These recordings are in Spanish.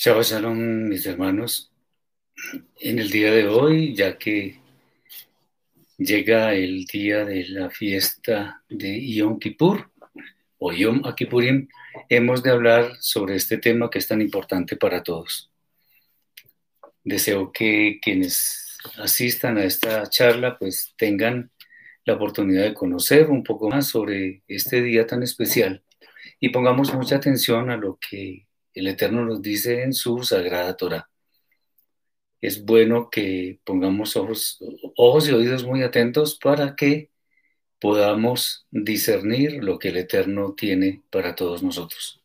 Shabbat Shalom, mis hermanos. En el día de hoy, ya que llega el día de la fiesta de Yom Kippur o Yom Kippurim, hemos de hablar sobre este tema que es tan importante para todos. Deseo que quienes asistan a esta charla pues tengan la oportunidad de conocer un poco más sobre este día tan especial y pongamos mucha atención a lo que el Eterno nos dice en su sagrada Torah. Es bueno que pongamos ojos, ojos y oídos muy atentos para que podamos discernir lo que el Eterno tiene para todos nosotros.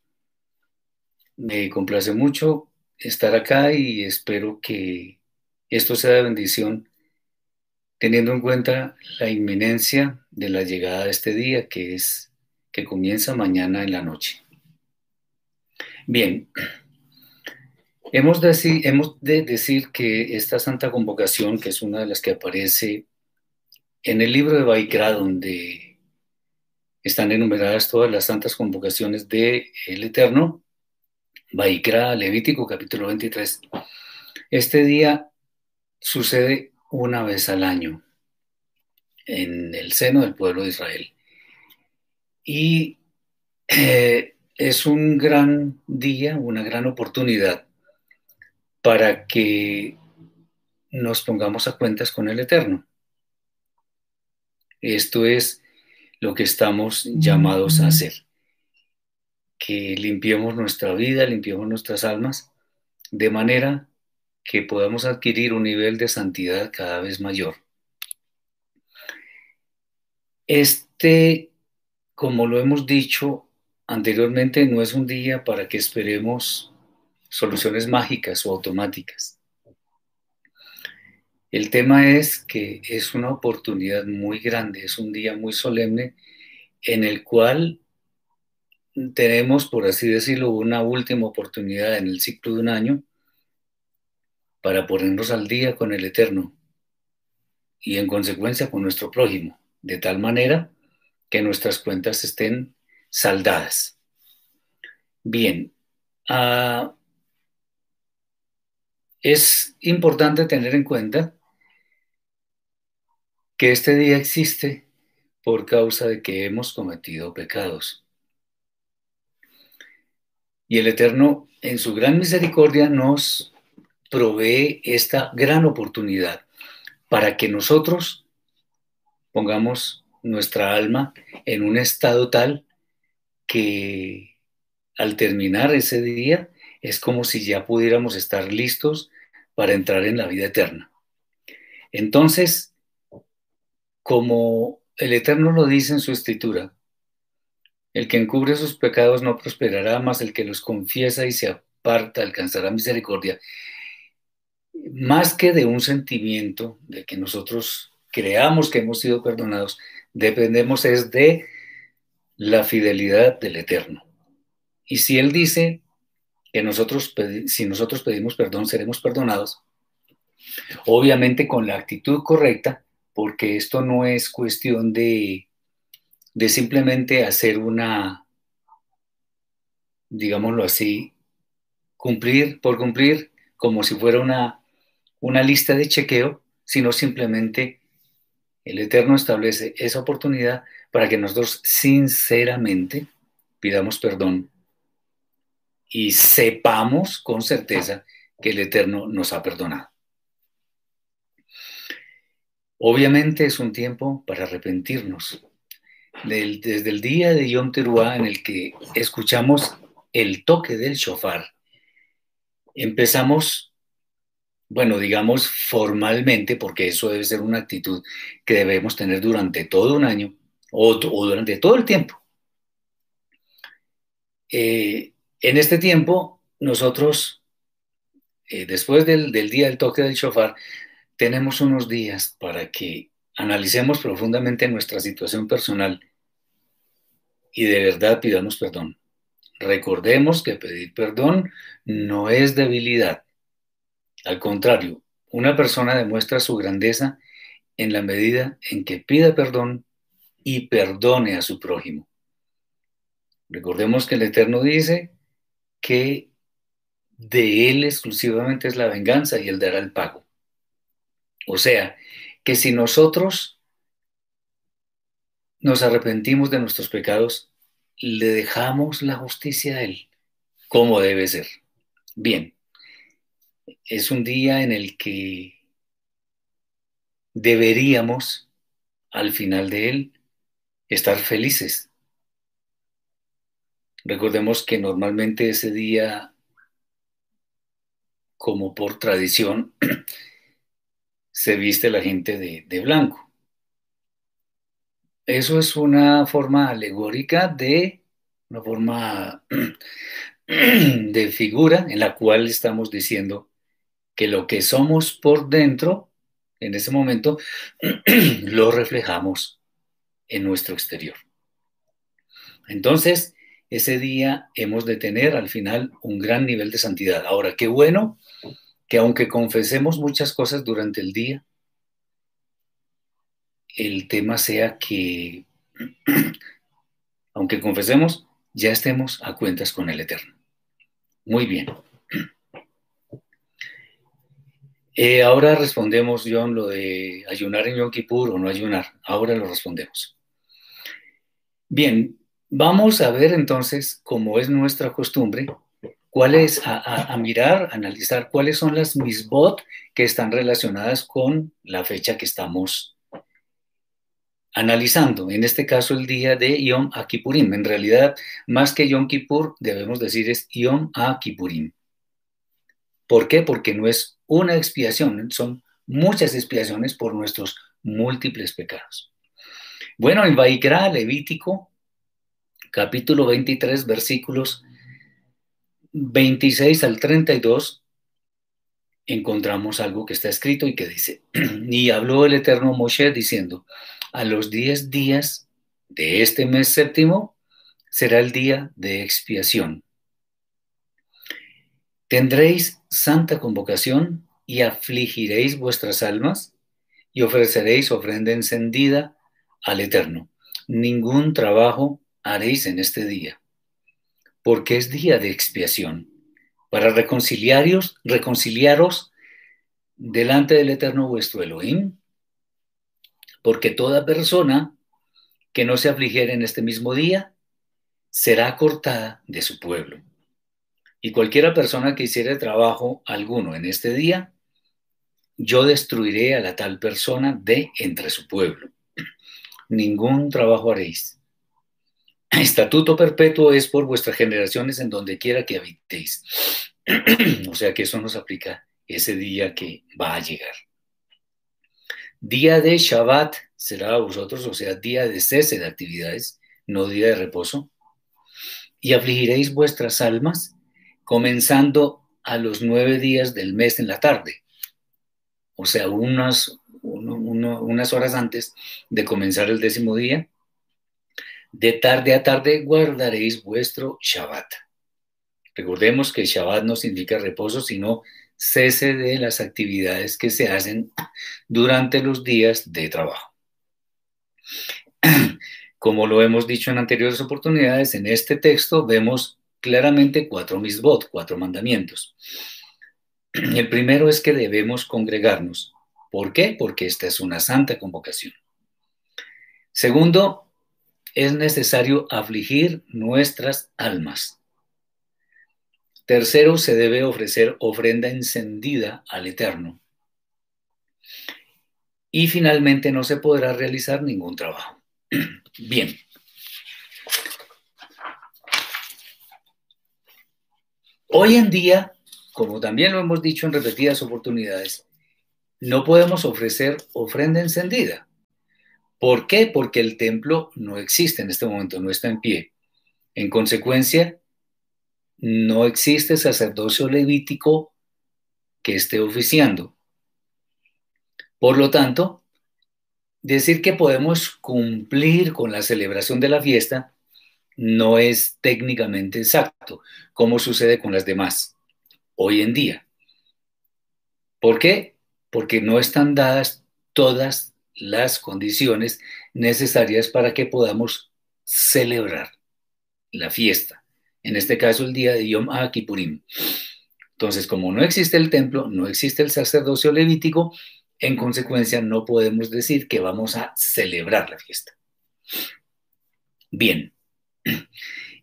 Me complace mucho estar acá y espero que esto sea de bendición, teniendo en cuenta la inminencia de la llegada de este día que es que comienza mañana en la noche. Bien, hemos de, decir, hemos de decir que esta santa convocación, que es una de las que aparece en el libro de Baikra, donde están enumeradas todas las santas convocaciones del el Eterno, Baikra, Levítico, capítulo 23. Este día sucede una vez al año en el seno del pueblo de Israel. Y eh, es un gran día, una gran oportunidad para que nos pongamos a cuentas con el Eterno. Esto es lo que estamos llamados a hacer, que limpiemos nuestra vida, limpiemos nuestras almas, de manera que podamos adquirir un nivel de santidad cada vez mayor. Este, como lo hemos dicho, anteriormente no es un día para que esperemos soluciones mágicas o automáticas. El tema es que es una oportunidad muy grande, es un día muy solemne en el cual tenemos, por así decirlo, una última oportunidad en el ciclo de un año para ponernos al día con el Eterno y en consecuencia con nuestro prójimo, de tal manera que nuestras cuentas estén saldadas. Bien, uh, es importante tener en cuenta que este día existe por causa de que hemos cometido pecados. Y el Eterno, en su gran misericordia, nos provee esta gran oportunidad para que nosotros pongamos nuestra alma en un estado tal que al terminar ese día es como si ya pudiéramos estar listos para entrar en la vida eterna. Entonces, como el Eterno lo dice en su escritura, el que encubre sus pecados no prosperará, más el que los confiesa y se aparta alcanzará misericordia. Más que de un sentimiento de que nosotros creamos que hemos sido perdonados, dependemos es de la fidelidad del Eterno. Y si Él dice que nosotros, si nosotros pedimos perdón, seremos perdonados, obviamente con la actitud correcta, porque esto no es cuestión de, de simplemente hacer una, digámoslo así, cumplir por cumplir, como si fuera una, una lista de chequeo, sino simplemente el Eterno establece esa oportunidad para que nosotros sinceramente pidamos perdón y sepamos con certeza que el Eterno nos ha perdonado. Obviamente es un tiempo para arrepentirnos. desde el día de Yom Teruah en el que escuchamos el toque del shofar, empezamos, bueno, digamos formalmente, porque eso debe ser una actitud que debemos tener durante todo un año o, durante todo el tiempo. Eh, en este tiempo, nosotros, eh, después del, del día del toque del shofar, tenemos unos días para que analicemos profundamente nuestra situación personal y de verdad pidamos perdón. Recordemos que pedir perdón no es debilidad. Al contrario, una persona demuestra su grandeza en la medida en que pida perdón y perdone a su prójimo. Recordemos que el Eterno dice que de Él exclusivamente es la venganza y Él dará el pago. O sea, que si nosotros nos arrepentimos de nuestros pecados, le dejamos la justicia a Él, como debe ser. Bien, es un día en el que deberíamos, al final de él, estar felices. Recordemos que normalmente ese día, como por tradición, se viste la gente de, de blanco. Eso es una forma alegórica de, una forma de figura en la cual estamos diciendo que lo que somos por dentro, en ese momento, lo reflejamos en nuestro exterior. Entonces, ese día hemos de tener al final un gran nivel de santidad. Ahora, qué bueno que aunque confesemos muchas cosas durante el día, el tema sea que, aunque confesemos, ya estemos a cuentas con el Eterno. Muy bien. Eh, ahora respondemos, John, lo de ayunar en Yom Kippur o no ayunar. Ahora lo respondemos. Bien, vamos a ver entonces, como es nuestra costumbre, cuáles, a, a, mirar, analizar cuáles son las misbot que están relacionadas con la fecha que estamos analizando. En este caso, el día de Yom Kippurim. En realidad, más que Yom Kippur, debemos decir es Yom Kippurim. ¿Por qué? Porque no es una expiación, son muchas expiaciones por nuestros múltiples pecados. Bueno, en Vaikra, Levítico, capítulo 23, versículos 26 al 32, encontramos algo que está escrito y que dice, y habló el eterno Moshe diciendo, a los diez días de este mes séptimo será el día de expiación Tendréis santa convocación y afligiréis vuestras almas y ofreceréis ofrenda encendida al Eterno. Ningún trabajo haréis en este día, porque es día de expiación, para reconciliaros, reconciliaros delante del Eterno vuestro Elohim, porque toda persona que no se afligiere en este mismo día será cortada de su pueblo. Y cualquiera persona que hiciere trabajo alguno en este día, yo destruiré a la tal persona de entre su pueblo. Ningún trabajo haréis. Estatuto perpetuo es por vuestras generaciones en donde quiera que habitéis. o sea que eso nos aplica ese día que va a llegar. Día de Shabbat será a vosotros, o sea, día de cese de actividades, no día de reposo. Y afligiréis vuestras almas comenzando a los nueve días del mes en la tarde, o sea, unas, unas horas antes de comenzar el décimo día. De tarde a tarde guardaréis vuestro Shabbat. Recordemos que Shabbat no significa reposo, sino cese de las actividades que se hacen durante los días de trabajo. Como lo hemos dicho en anteriores oportunidades, en este texto vemos claramente cuatro misbot, cuatro mandamientos. El primero es que debemos congregarnos. ¿Por qué? Porque esta es una santa convocación. Segundo, es necesario afligir nuestras almas. Tercero, se debe ofrecer ofrenda encendida al Eterno. Y finalmente no se podrá realizar ningún trabajo. Bien. Hoy en día, como también lo hemos dicho en repetidas oportunidades, no podemos ofrecer ofrenda encendida. ¿Por qué? Porque el templo no existe en este momento, no está en pie. En consecuencia, no existe sacerdocio levítico que esté oficiando. Por lo tanto, decir que podemos cumplir con la celebración de la fiesta no es técnicamente exacto, como sucede con las demás hoy en día. ¿Por qué? Porque no están dadas todas las condiciones necesarias para que podamos celebrar la fiesta. En este caso, el día de Yom Kippurim. Entonces, como no existe el templo, no existe el sacerdocio levítico, en consecuencia no podemos decir que vamos a celebrar la fiesta. Bien,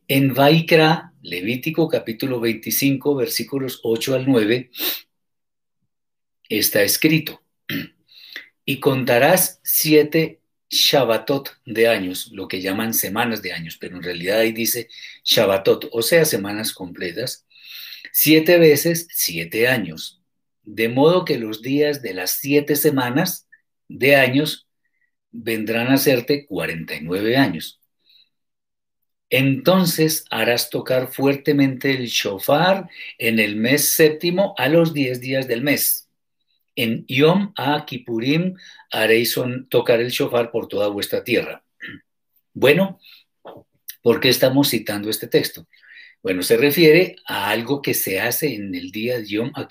en Vaikra, Levítico capítulo 25, versículos 8 al 9, está escrito, y contarás siete Shabbatot de años, lo que llaman semanas de años, pero en realidad ahí dice Shabbatot, o sea, semanas completas, siete veces siete años, de modo que los días de las siete semanas de años vendrán a hacerte 49 años. Entonces harás tocar fuertemente el shofar en el mes séptimo a los diez días del mes. En Yom a Kippurim haréis tocar el shofar por toda vuestra tierra. Bueno, ¿por qué estamos citando este texto? Bueno, se refiere a algo que se hace en el día de Yom a.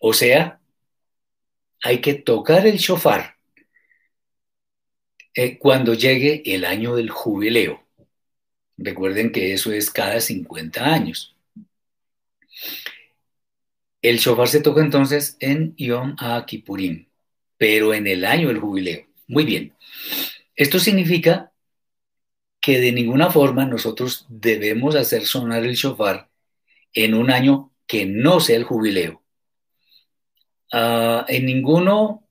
O sea, hay que tocar el shofar eh, cuando llegue el año del jubileo. Recuerden que eso es cada 50 años. El shofar se toca entonces en Yom Kippurim, pero en el año del jubileo. Muy bien. Esto significa que de ninguna forma nosotros debemos hacer sonar el shofar en un año que no sea el jubileo. Uh, en ninguno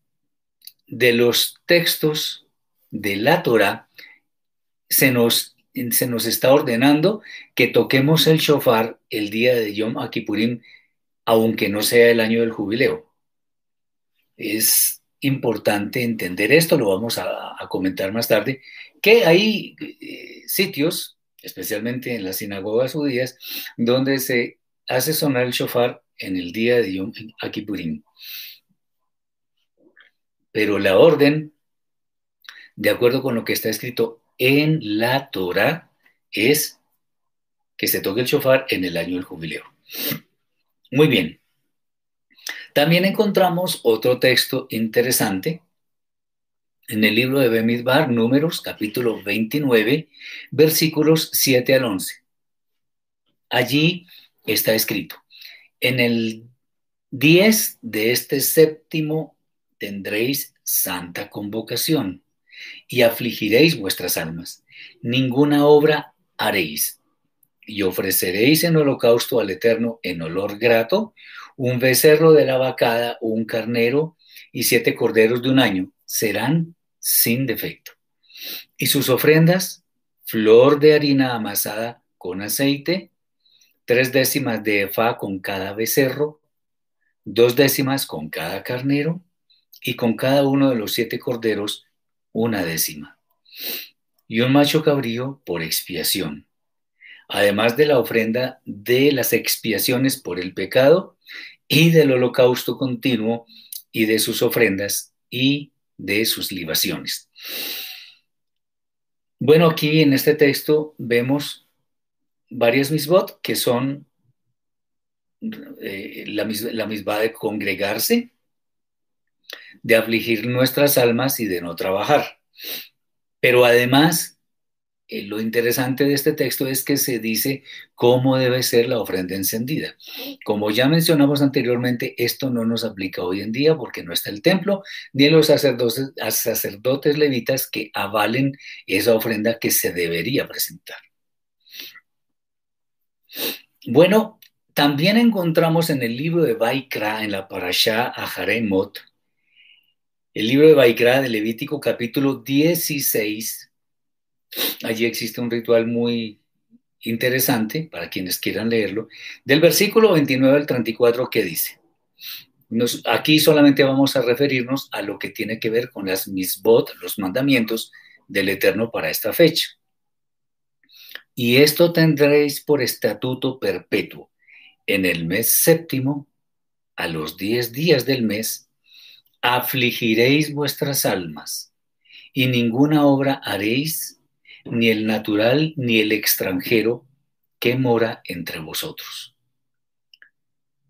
de los textos de la Torah se nos se nos está ordenando que toquemos el shofar el día de Yom Kippurim, aunque no sea el año del jubileo. Es importante entender esto, lo vamos a, comentar más tarde, que hay eh, sitios, especialmente en las sinagogas judías, donde se hace sonar el shofar en el día de Yom Kippurim. Pero la orden, de acuerdo con lo que está escrito en la Torah es que se toque el shofar en el año del jubileo. Muy bien. También encontramos otro texto interesante en el libro de Bemidbar, Números, capítulo 29, versículos 7 al 11. Allí está escrito, en el 10 de este séptimo tendréis santa convocación y afligiréis vuestras almas. Ninguna obra haréis. Y ofreceréis en holocausto al Eterno en olor grato un becerro de la vacada, un carnero y siete corderos de un año. Serán sin defecto. Y sus ofrendas, flor de harina amasada con aceite, tres décimas de efa con cada becerro, dos décimas con cada carnero, y con cada uno de los siete corderos una décima, y un macho cabrío por expiación, además de la ofrenda de las expiaciones por el pecado y del holocausto continuo y de sus ofrendas y de sus libaciones. Bueno, aquí en este texto vemos varias misbot que son eh, la, la misma de congregarse, de afligir nuestras almas y de no trabajar. Pero además eh, lo interesante de este texto es que se dice cómo debe ser la ofrenda encendida. Como ya mencionamos anteriormente, esto no nos aplica hoy en día porque no está el templo ni los sacerdotes, levitas que avalen esa ofrenda que se debería presentar. Bueno, también encontramos en el libro de Baikra, en la Parashá Aharemot, el libro de Baikra de Levítico capítulo 16, Allí existe un ritual muy interesante para quienes quieran leerlo, del versículo 29 al 34 que dice, aquí solamente vamos a referirnos a lo que tiene que ver con las misbot, los mandamientos del Eterno para esta fecha. Y esto tendréis por estatuto perpetuo. En el mes séptimo, a los diez días del mes, afligiréis vuestras almas, y ninguna obra haréis ni el natural ni el extranjero que mora entre vosotros.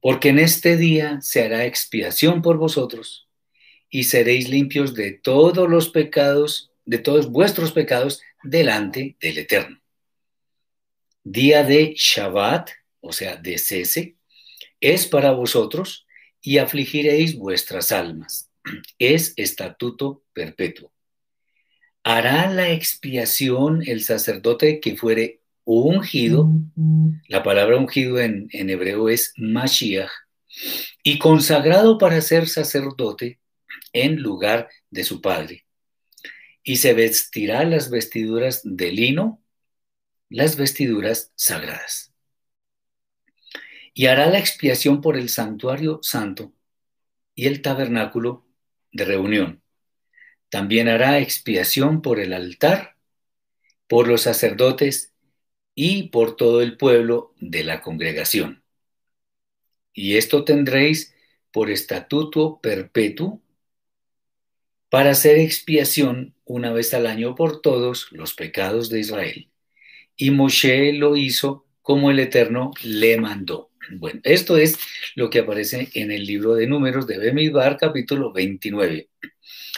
Porque en este día se hará expiación por vosotros y seréis limpios de todos los pecados, de todos vuestros pecados delante del Eterno. Día de Shabbat, o sea, de cese, es para vosotros y afligiréis vuestras almas. Es estatuto perpetuo hará la expiación el sacerdote que fuere ungido, la palabra ungido en, hebreo es Mashiach, y consagrado para ser sacerdote en lugar de su padre. Y se vestirá las vestiduras de lino, las vestiduras sagradas. Y hará la expiación por el santuario santo y el tabernáculo de reunión también hará expiación por el altar, por los sacerdotes y por todo el pueblo de la congregación. Y esto tendréis por estatuto perpetuo para hacer expiación una vez al año por todos los pecados de Israel. Y Moshe lo hizo como el Eterno le mandó. Bueno, esto es lo que aparece en el libro de números de Bemidbar, capítulo 29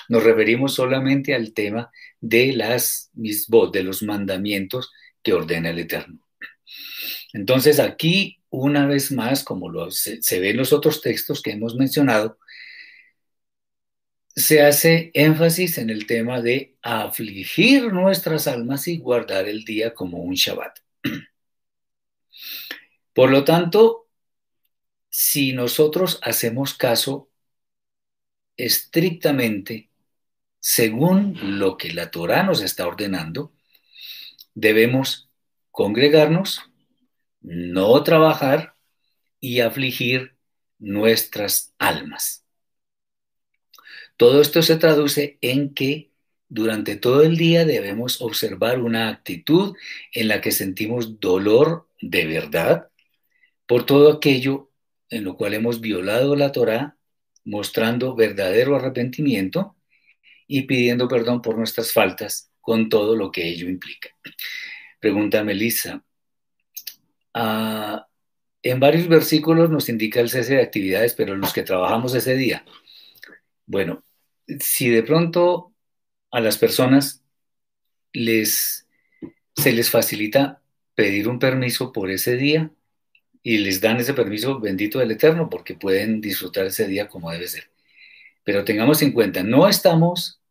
nos referimos solamente al tema de las misbot, de los mandamientos que ordena el Eterno. Entonces aquí, una vez más, como lo, se, se ve en los otros textos que hemos mencionado, se hace énfasis en el tema de afligir nuestras almas y guardar el día como un Shabbat. Por lo tanto, si nosotros hacemos caso estrictamente según lo que la Torah nos está ordenando, debemos congregarnos, no trabajar y afligir nuestras almas. Todo esto se traduce en que durante todo el día debemos observar una actitud en la que sentimos dolor de verdad por todo aquello en lo cual hemos violado la Torah, mostrando verdadero arrepentimiento y pidiendo perdón por nuestras faltas con todo lo que ello implica. Pregunta Melissa. Ah, en varios versículos nos indica el cese de actividades, pero los que trabajamos ese día. Bueno, si de pronto a las personas les, se les facilita pedir un permiso por ese día y les dan ese permiso bendito del Eterno porque pueden disfrutar ese día como debe ser. Pero tengamos en cuenta, no estamos,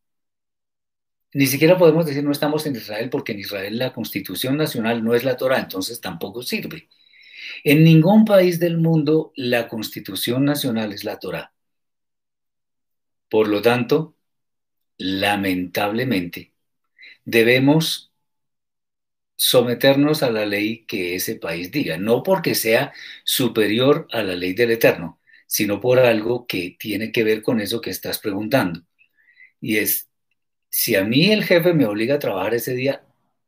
ni siquiera podemos decir no estamos en Israel porque en Israel la constitución nacional no es la Torah, entonces tampoco sirve. En ningún país del mundo la constitución nacional es la Torah. Por lo tanto, lamentablemente, debemos someternos a la ley que ese país diga, no porque sea superior a la ley del Eterno, sino por algo que tiene que ver con eso que estás preguntando. Y es, si a mí el jefe me obliga a trabajar ese día,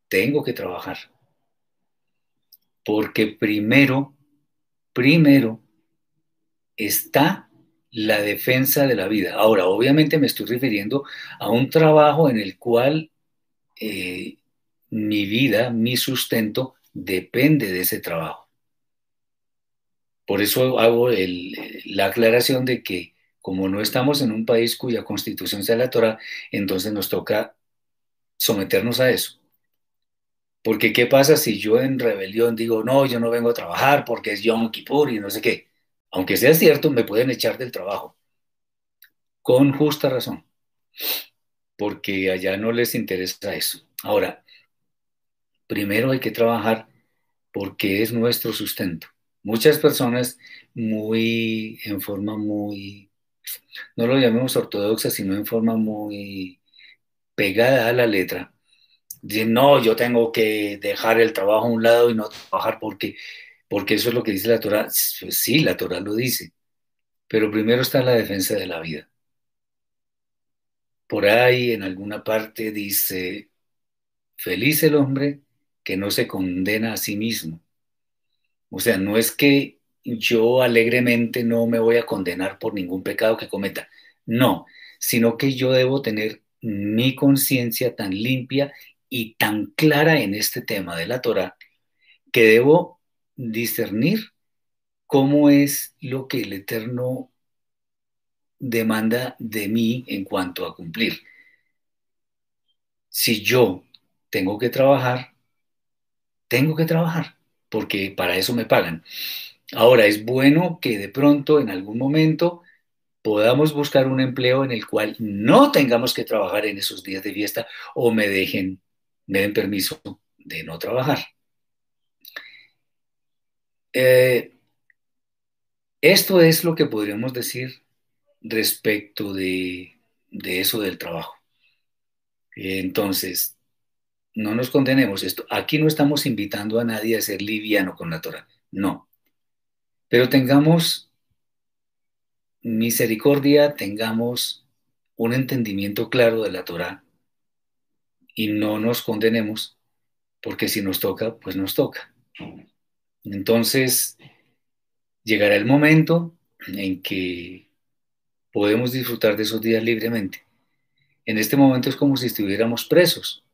tengo que trabajar. Porque primero, primero está la defensa de la vida. Ahora, obviamente me estoy refiriendo a un trabajo en el cual eh, mi vida, mi sustento, depende de ese trabajo. Por eso hago la aclaración de que como no estamos en un país cuya constitución sea la Torah, entonces nos toca someternos a eso. Porque ¿qué pasa si yo en rebelión digo, no, yo no vengo a trabajar porque es Yom Kippur y no sé qué? Aunque sea cierto, me pueden echar del trabajo. Con justa razón. Porque allá no les interesa eso. Ahora, primero hay que trabajar porque es nuestro sustento. Muchas personas muy, en forma muy, no lo llamemos ortodoxa, sino en forma muy pegada a la letra, dicen, no, yo tengo que dejar el trabajo a un lado y no trabajar porque, porque eso es lo que dice la Torah. Pues sí, la Torah lo dice, pero primero está la defensa de la vida. Por ahí en alguna parte dice, feliz el hombre que no se condena a sí mismo. O sea, no es que yo alegremente no me voy a condenar por ningún pecado que cometa, no, sino que yo debo tener mi conciencia tan limpia y tan clara en este tema de la Torah que debo discernir cómo es lo que el Eterno demanda de mí en cuanto a cumplir. Si yo tengo que trabajar, tengo que trabajar, porque para eso me pagan. Ahora, es bueno que de pronto, en algún momento, podamos buscar un empleo en el cual no tengamos que trabajar en esos días de fiesta o me dejen me den permiso de no trabajar. Eh, esto es lo que podríamos decir respecto de, de eso del trabajo. Entonces, no nos condenemos esto. Aquí no estamos invitando a nadie a ser liviano con la Torah, no. Pero tengamos misericordia, tengamos un entendimiento claro de la Torah y no nos condenemos, porque si nos toca, pues nos toca. Entonces, llegará el momento en que podemos disfrutar de esos días libremente. En este momento es como si estuviéramos presos.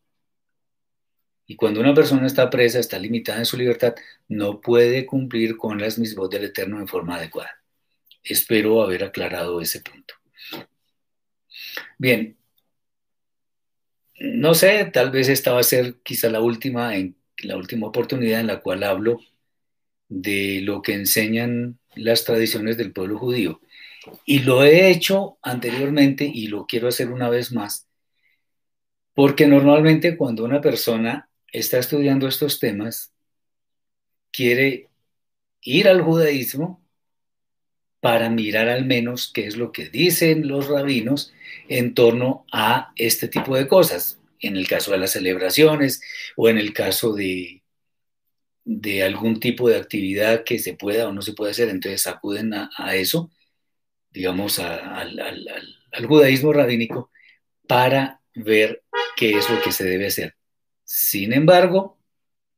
Y cuando una persona está presa, está limitada en su libertad, no puede cumplir con las mismas del Eterno en forma adecuada. Espero haber aclarado ese punto. Bien, no sé, tal vez esta va a ser quizá la última, en, la última oportunidad en la cual hablo de lo que enseñan las tradiciones del pueblo judío. Y lo he hecho anteriormente y lo quiero hacer una vez más, porque normalmente cuando una persona está estudiando estos temas, quiere ir al judaísmo para mirar al menos qué es lo que dicen los rabinos en torno a este tipo de cosas, en el caso de las celebraciones o en el caso de, de algún tipo de actividad que se pueda o no se puede hacer, entonces acuden a, eso, digamos, al, al judaísmo rabínico para ver qué es lo que se debe hacer. Sin embargo,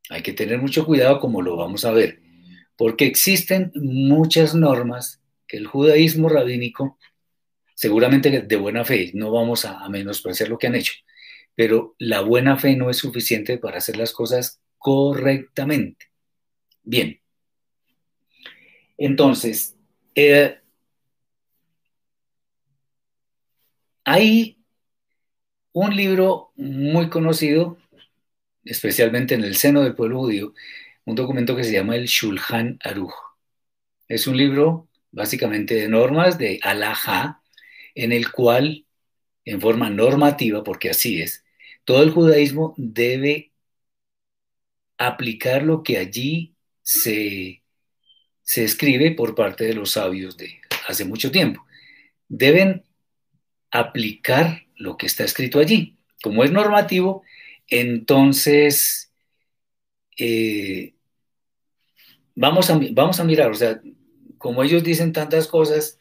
hay que tener mucho cuidado como lo vamos a ver, porque existen muchas normas el judaísmo rabínico, seguramente de buena fe, no vamos a, menospreciar lo que han hecho, pero la buena fe no es suficiente para hacer las cosas correctamente. Bien. Entonces, eh, hay un libro muy conocido, especialmente en el seno del pueblo judío, un documento que se llama el Shulchan Aruch. Es un libro básicamente de normas de alajá, en el cual, en forma normativa, porque así es, todo el judaísmo debe aplicar lo que allí se, se escribe por parte de los sabios de hace mucho tiempo. Deben aplicar lo que está escrito allí. Como es normativo, entonces eh, vamos, a, vamos a mirar, o sea, como ellos dicen tantas cosas,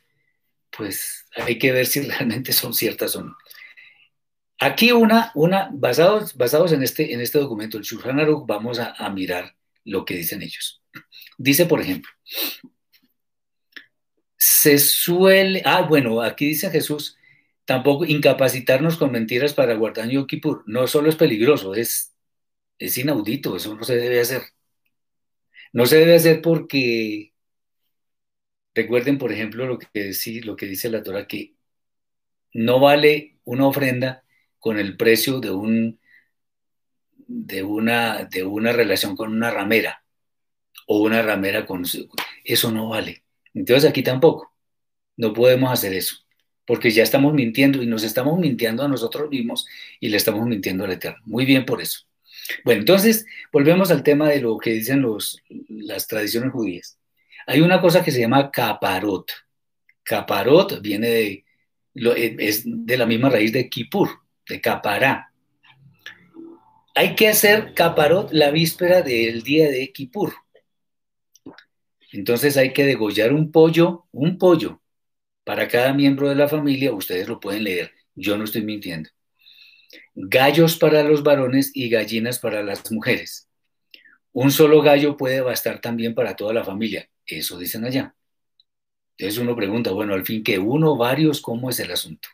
pues hay que ver si realmente son ciertas o no. Aquí una, una basados, basados en, este, en este documento, el Shulchan Aruch, vamos a, a mirar lo que dicen ellos. Dice, por ejemplo, se suele, ah, bueno, aquí dice Jesús, tampoco incapacitarnos con mentiras para guardar Yom Kippur. No solo es peligroso, es, es inaudito, eso no se debe hacer. No se debe hacer porque Recuerden, por ejemplo, lo que, lo que dice la Torah, que no vale una ofrenda con el precio de un, de una, de una relación con una ramera o una ramera con... Eso no vale. Entonces aquí tampoco. No podemos hacer eso, porque ya estamos mintiendo y nos estamos mintiendo a nosotros mismos y le estamos mintiendo al Eterno. Muy bien por eso. Bueno, entonces volvemos al tema de lo que dicen los, las tradiciones judías. Hay una cosa que se llama caparot. Caparot viene de, es de la misma raíz de Kippur, de capará. Hay que hacer caparot la víspera del día de Kippur. Entonces hay que degollar un pollo, un pollo, para cada miembro de la familia. Ustedes lo pueden leer, yo no estoy mintiendo. Gallos para los varones y gallinas para las mujeres. Un solo gallo puede bastar también para toda la familia. Eso dicen allá. Entonces uno pregunta, bueno, al fin que uno, varios, ¿cómo es el asunto?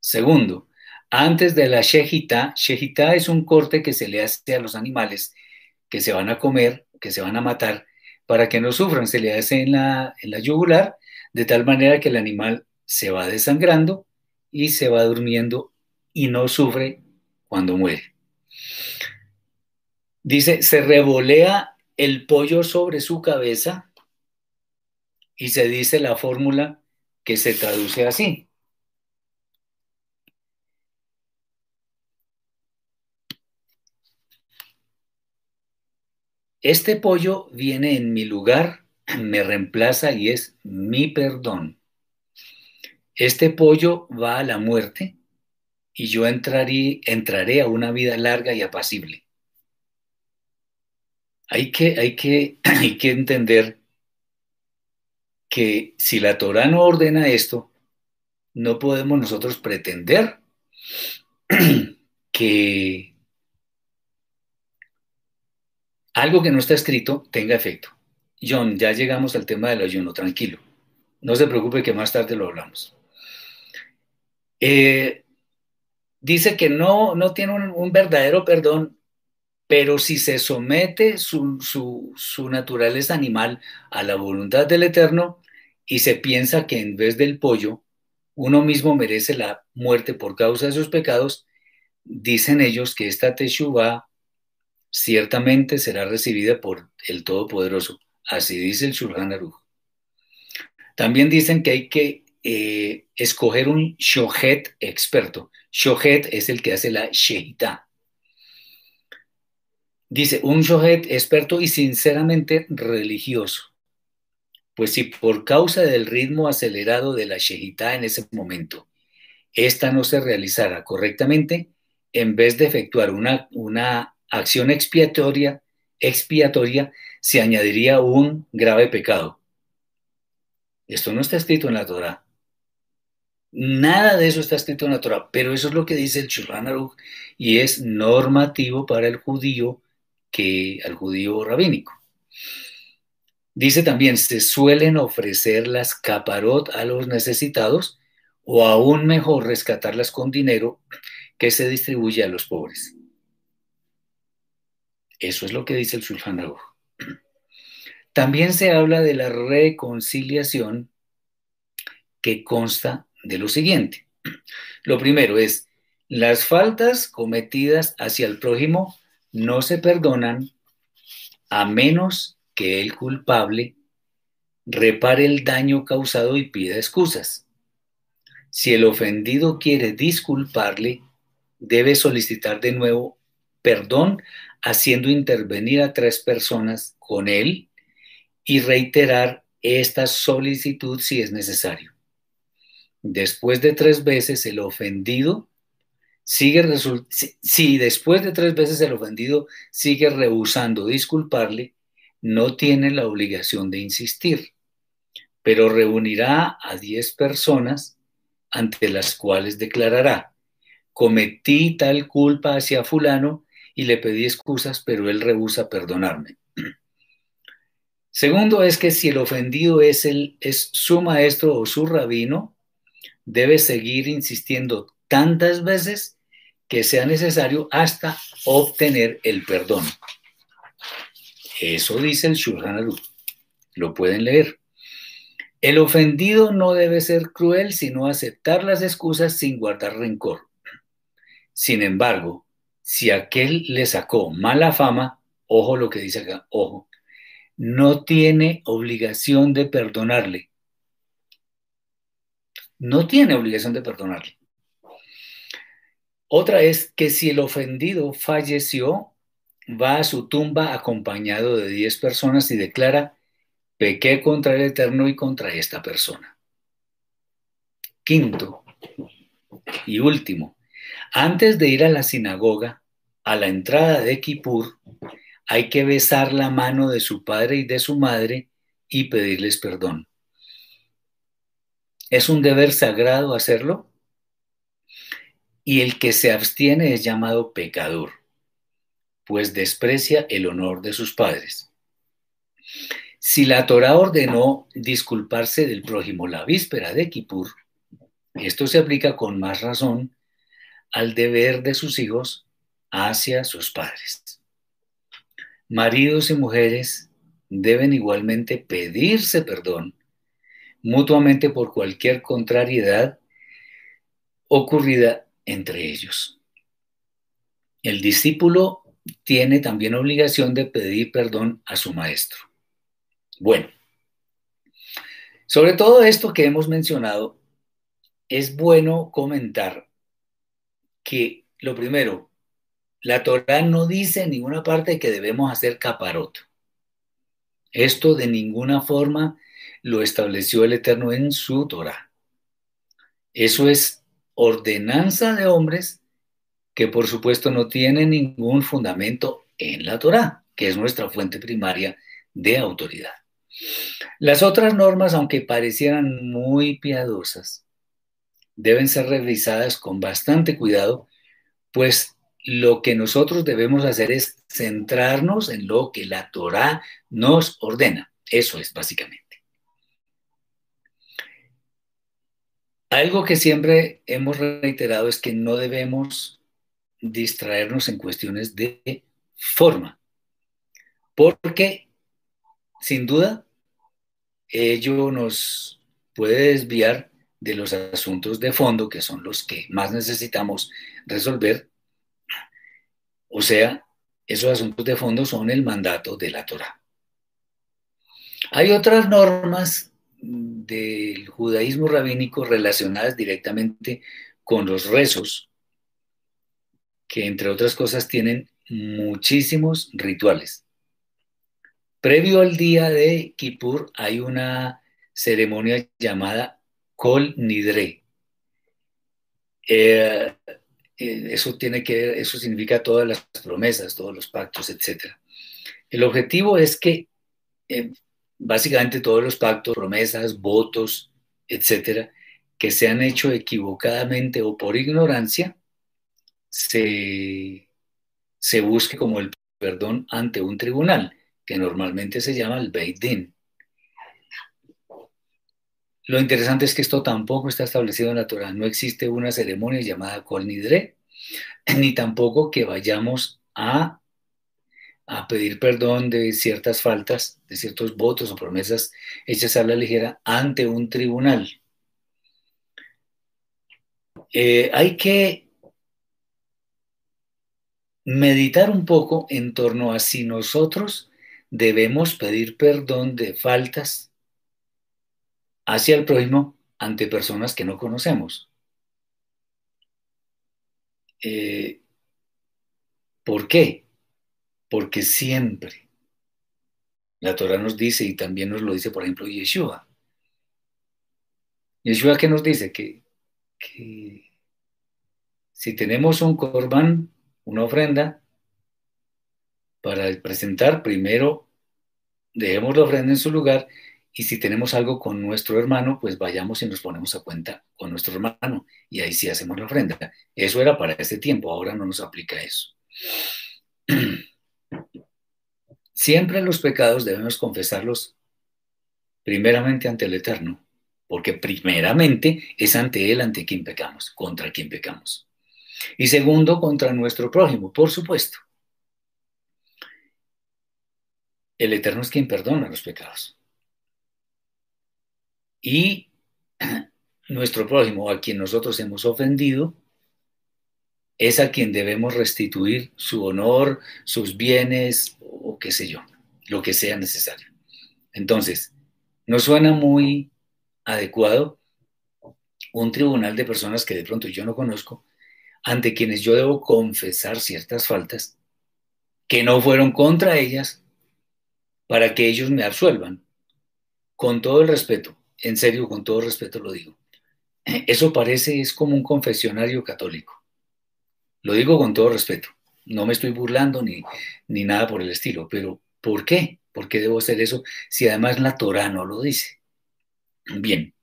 Segundo, antes de la shejita, shejita es un corte que se le hace a los animales que se van a comer, que se van a matar, para que no sufran. Se le hace en la, en la yugular, de tal manera que el animal se va desangrando y se va durmiendo y no sufre cuando muere. Dice, se revolea el pollo sobre su cabeza y se dice la fórmula que se traduce así. Este pollo viene en mi lugar, me reemplaza y es mi perdón. Este pollo va a la muerte y yo entraré, entraré a una vida larga y apacible. Hay que, hay que, hay que entender que si la Torah no ordena esto, no podemos nosotros pretender que algo que no está escrito tenga efecto. John, ya llegamos al tema del ayuno, tranquilo. No se preocupe que más tarde lo hablamos. Eh, dice que no, no tiene un, verdadero perdón, pero si se somete su, su, su naturaleza animal a la voluntad del Eterno y se piensa que en vez del pollo, uno mismo merece la muerte por causa de sus pecados, dicen ellos que esta teshuva ciertamente será recibida por el Todopoderoso. Así dice el Shulchan Aruch. También dicen que hay que eh, escoger un shohet experto. Shohet es el que hace la sheita. Dice, un shohet experto y sinceramente religioso. Pues si por causa del ritmo acelerado de la shehita en ese momento, esta no se realizara correctamente, en vez de efectuar una, una acción expiatoria, expiatoria, se añadiría un grave pecado. Esto no está escrito en la Torah. Nada de eso está escrito en la Torah, pero eso es lo que dice el Shulchan Aruch y es normativo para el judío que al judío rabínico. Dice también, se suelen ofrecer las caparot a los necesitados o aún mejor rescatarlas con dinero que se distribuye a los pobres. Eso es lo que dice el Shulchan Aruch. También se habla de la reconciliación que consta de lo siguiente. Lo primero es, las faltas cometidas hacia el prójimo no se perdonan a menos que el culpable repare el daño causado y pida excusas. Si el ofendido quiere disculparle, debe solicitar de nuevo perdón haciendo intervenir a tres personas con él y reiterar esta solicitud si es necesario. Después de tres veces el ofendido sigue si después de tres veces el ofendido sigue rehusando disculparle, no tiene la obligación de insistir, pero reunirá a diez personas ante las cuales declarará, cometí tal culpa hacia fulano y le pedí excusas, pero él rehúsa perdonarme. Segundo es que si el ofendido es, es su maestro o su rabino, debe seguir insistiendo tantas veces que sea necesario hasta obtener el perdón. Eso dice el Shulchan Aruch. Lo pueden leer. El ofendido no debe ser cruel, sino aceptar las excusas sin guardar rencor. Sin embargo, si aquel le sacó mala fama, ojo lo que dice acá, ojo, no tiene obligación de perdonarle. No tiene obligación de perdonarle. Otra es que si el ofendido falleció, va a su tumba acompañado de 10 personas y declara, pequé contra el Eterno y contra esta persona. Quinto y último, antes de ir a la sinagoga, a la entrada de Kippur, hay que besar la mano de su padre y de su madre y pedirles perdón. ¿Es un deber sagrado hacerlo? Y el que se abstiene es llamado pecador, pues desprecia el honor de sus padres. Si la Torah ordenó disculparse del prójimo la víspera de Kippur, esto se aplica con más razón al deber de sus hijos hacia sus padres. Maridos y mujeres deben igualmente pedirse perdón mutuamente por cualquier contrariedad ocurrida entre ellos. El discípulo tiene también obligación de pedir perdón a su maestro. Bueno, sobre todo esto que hemos mencionado, es bueno comentar que lo primero, la Torah no dice en ninguna parte que debemos hacer caparot. Esto de ninguna forma lo estableció el Eterno en su Torah. Eso es ordenanza de hombres que por supuesto no tiene ningún fundamento en la Torah, que es nuestra fuente primaria de autoridad. Las otras normas, aunque parecieran muy piadosas, deben ser revisadas con bastante cuidado, pues lo que nosotros debemos hacer es centrarnos en lo que la Torah nos ordena. Eso es básicamente. Algo que siempre hemos reiterado es que no debemos distraernos en cuestiones de forma, porque sin duda ello nos puede desviar de los asuntos de fondo, que son los que más necesitamos resolver. O sea, esos asuntos de fondo son el mandato de la Torah. Hay otras normas del judaísmo rabínico relacionadas directamente con los rezos, que entre otras cosas tienen muchísimos rituales. Previo al día de Kippur hay una ceremonia llamada Kol Nidre. Eh, eh, eso tiene que, eso significa todas las promesas, todos los pactos, etc. El objetivo es que eh, básicamente todos los pactos, promesas, votos, etcétera, que se han hecho equivocadamente o por ignorancia, se, se busque como el perdón ante un tribunal, que normalmente se llama el Beit Din. Lo interesante es que esto tampoco está establecido en la Torah. No existe una ceremonia llamada Kol Nidre, ni tampoco que vayamos a, a pedir perdón de ciertas faltas, de ciertos votos o promesas hechas a la ligera ante un tribunal. Eh, hay que meditar un poco en torno a si nosotros debemos pedir perdón de faltas hacia el prójimo ante personas que no conocemos. Eh, ¿Por qué? Porque siempre la Torah nos dice, y también nos lo dice, por ejemplo, Yeshua. Yeshua, ¿qué nos dice? Que, que si tenemos un corbán, una ofrenda, para presentar, primero dejemos la ofrenda en su lugar y si tenemos algo con nuestro hermano, pues vayamos y nos ponemos a cuenta con nuestro hermano y ahí sí hacemos la ofrenda. Eso era para ese tiempo, ahora no nos aplica eso. Siempre los pecados debemos confesarlos primeramente ante el Eterno, porque primeramente es ante Él ante quien pecamos, contra quien pecamos. Y segundo, contra nuestro prójimo, por supuesto. El Eterno es quien perdona los pecados y nuestro prójimo a quien nosotros hemos ofendido, es a quien debemos restituir su honor, sus bienes o qué sé yo, lo que sea necesario. Entonces, ¿no suena muy adecuado un tribunal de personas que de pronto yo no conozco, ante quienes yo debo confesar ciertas faltas que no fueron contra ellas para que ellos me absuelvan? Con todo el respeto, en serio, con todo respeto lo digo. Eso parece es como un confesionario católico. Lo digo con todo respeto. No me estoy burlando ni, ni nada por el estilo, pero ¿por qué? ¿Por qué debo hacer eso si además la Torah no lo dice? Bien.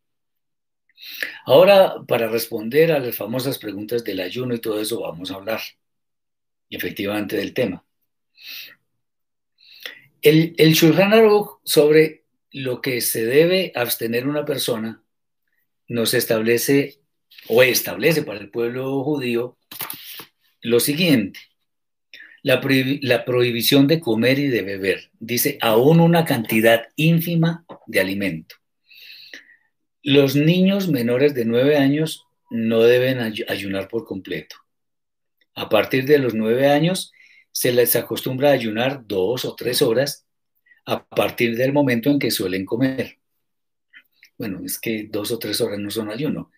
Ahora, para responder a las famosas preguntas del ayuno y todo eso, vamos a hablar efectivamente del tema. El, el Shulchan Aruch sobre lo que se debe abstener una persona nos establece o establece para el pueblo judío lo siguiente, la, la, prohibición de comer y de beber, dice, aún una cantidad ínfima de alimento. Los niños menores de nueve años no deben ayunar por completo. A partir de los nueve años se les acostumbra a ayunar dos o tres horas a partir del momento en que suelen comer. Bueno, es que dos o tres horas no son ayuno.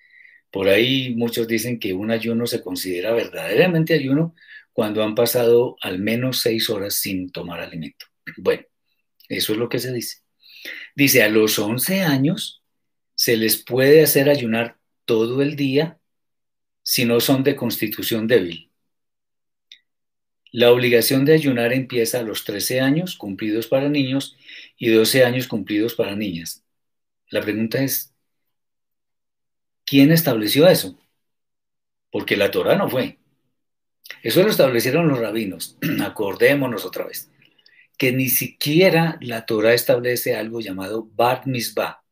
Por ahí muchos dicen que un ayuno se considera verdaderamente ayuno cuando han pasado al menos seis horas sin tomar alimento. Bueno, eso es lo que se dice. Dice, a los 11 años se les puede hacer ayunar todo el día si no son de constitución débil. La obligación de ayunar empieza a los 13 años cumplidos para niños y 12 años cumplidos para niñas. La pregunta es, ¿quién estableció eso? Porque la Torah no fue. Eso lo establecieron los rabinos. Acordémonos otra vez. Que ni siquiera la Torah establece algo llamado Bar Mitzvah.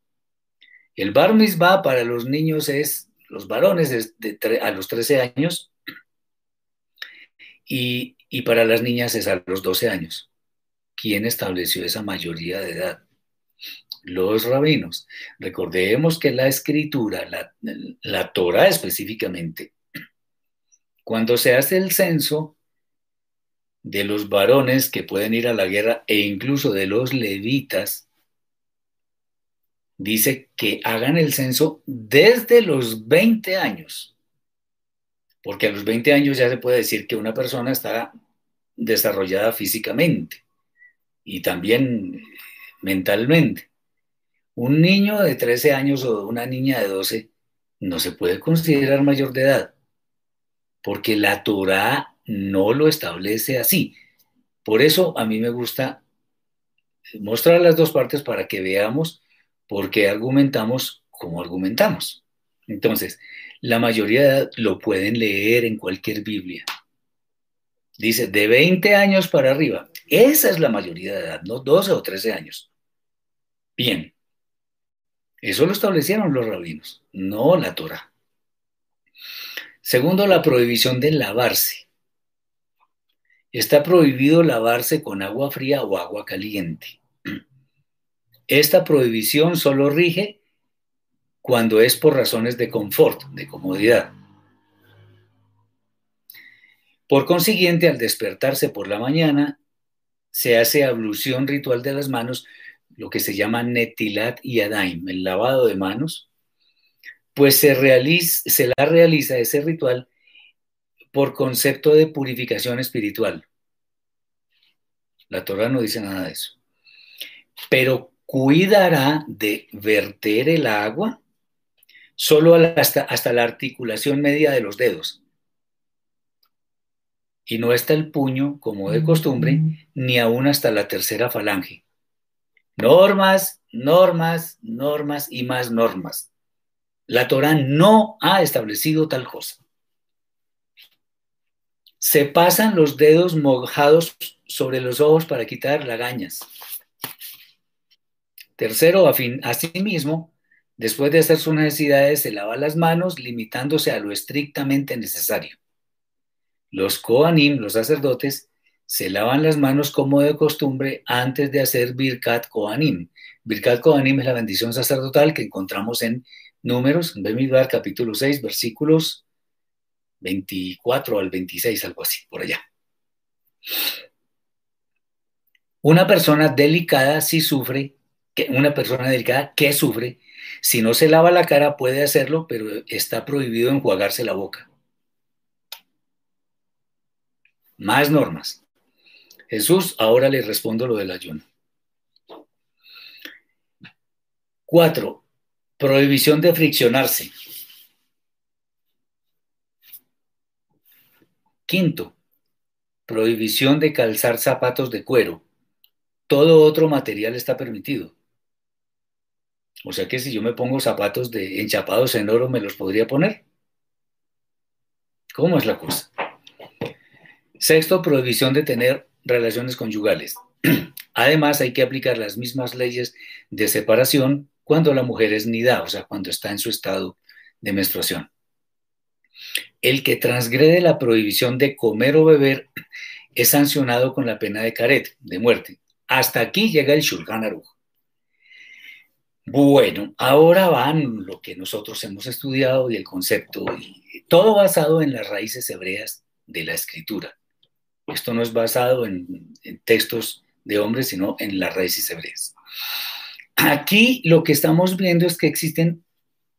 El Bar Mitzvah para los niños es, los varones es a los 13 años y, y para las niñas es a los 12 años. ¿Quién estableció esa mayoría de edad? los rabinos. Recordemos que la escritura, la, la Torah específicamente, cuando se hace el censo de los varones que pueden ir a la guerra e incluso de los levitas, dice que hagan el censo desde los 20 años, porque a los 20 años ya se puede decir que una persona está desarrollada físicamente y también mentalmente. Un niño de 13 años o una niña de 12 no se puede considerar mayor de edad, porque la Torah no lo establece así. Por eso a mí me gusta mostrar las dos partes para que veamos por qué argumentamos como argumentamos. Entonces, la mayoría lo pueden leer en cualquier Biblia. Dice, de 20 años para arriba. Esa es la mayoría de edad, no 12 o 13 años. Bien, eso lo establecieron los rabinos, no la Torah. Segundo, la prohibición de lavarse. Está prohibido lavarse con agua fría o agua caliente. Esta prohibición solo rige cuando es por razones de confort, de comodidad. Por consiguiente, al despertarse por la mañana, se hace ablución ritual de las manos lo que se llama netilat y adaim, el lavado de manos, pues se, realiza, se la realiza ese ritual por concepto de purificación espiritual. La Torah no dice nada de eso. Pero cuidará de verter el agua solo hasta, hasta la articulación media de los dedos. Y no hasta el puño, como de costumbre, ni aún hasta la tercera falange. Normas, normas, normas y más normas. La Torah no ha establecido tal cosa. Se pasan los dedos mojados sobre los ojos para quitar lagañas. Tercero, asimismo, después de hacer sus necesidades, se lava las manos limitándose a lo estrictamente necesario. Los Koanim, los sacerdotes, se lavan las manos como de costumbre antes de hacer Birkat Kohanim. Birkat Kohanim es la bendición sacerdotal que encontramos en Números, en Bemidbar, capítulo 6, versículos 24 al 26, algo así, por allá. Una persona delicada sí sufre, una persona delicada que sufre, si no se lava la cara puede hacerlo, pero está prohibido enjuagarse la boca. Más normas. Jesús, ahora le respondo lo del ayuno. Cuatro, prohibición de friccionarse. Quinto, prohibición de calzar zapatos de cuero. Todo otro material está permitido. O sea que si yo me pongo zapatos de enchapados en oro, ¿me los podría poner? ¿Cómo es la cosa? Sexto, prohibición de tener relaciones conyugales. Además, hay que aplicar las mismas leyes de separación cuando la mujer es nida, o sea, cuando está en su estado de menstruación. El que transgrede la prohibición de comer o beber es sancionado con la pena de caret, de muerte. Hasta aquí llega el Shulchan Aruch. Bueno, ahora van lo que nosotros hemos estudiado y el concepto, y todo basado en las raíces hebreas de la escritura. Esto no es basado en, textos de hombres, sino en las raíces hebreas. Aquí lo que estamos viendo es que existen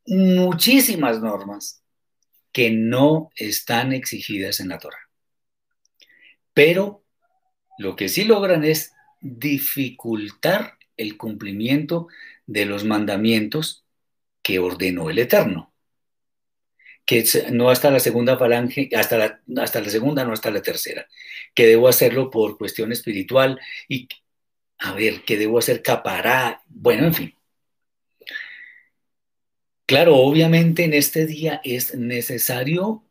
muchísimas normas que no están exigidas en la Torah. Pero lo que sí logran es dificultar el cumplimiento de los mandamientos que ordenó el Eterno. Que no hasta la segunda falange, hasta la, hasta la segunda, no hasta la tercera. Que debo hacerlo por cuestión espiritual y, a ver, que debo hacer capará. Bueno, en fin. Claro, obviamente en este día es necesario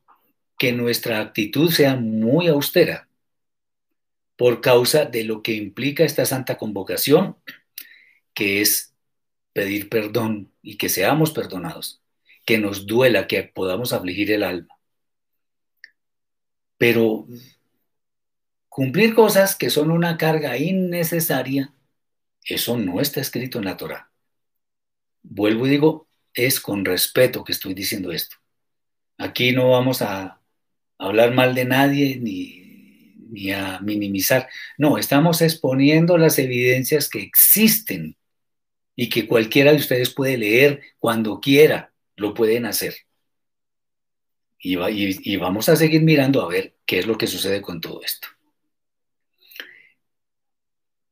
que nuestra actitud sea muy austera por causa de lo que implica esta santa convocación, que es pedir perdón y que seamos perdonados, que nos duela, que podamos afligir el alma. Pero cumplir cosas que son una carga innecesaria, eso no está escrito en la Torah. Vuelvo y digo, es con respeto que estoy diciendo esto. Aquí no vamos a hablar mal de nadie ni, ni a minimizar. No, estamos exponiendo las evidencias que existen y que cualquiera de ustedes puede leer cuando quiera, lo pueden hacer. Y, va, y, y, vamos a seguir mirando a ver qué es lo que sucede con todo esto.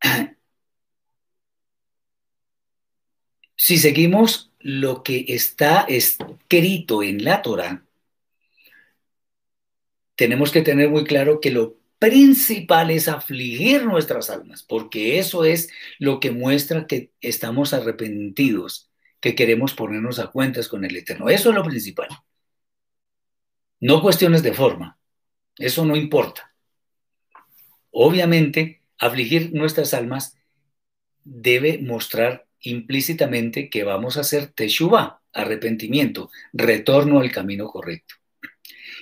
Si seguimos lo que está escrito en la Torah, tenemos que tener muy claro que lo principal es afligir nuestras almas, porque eso es lo que muestra que estamos arrepentidos, que queremos ponernos a cuentas con el Eterno. Eso es lo principal. No cuestiones de forma, eso no importa. Obviamente, afligir nuestras almas debe mostrar implícitamente que vamos a hacer teshuva, arrepentimiento, retorno al camino correcto.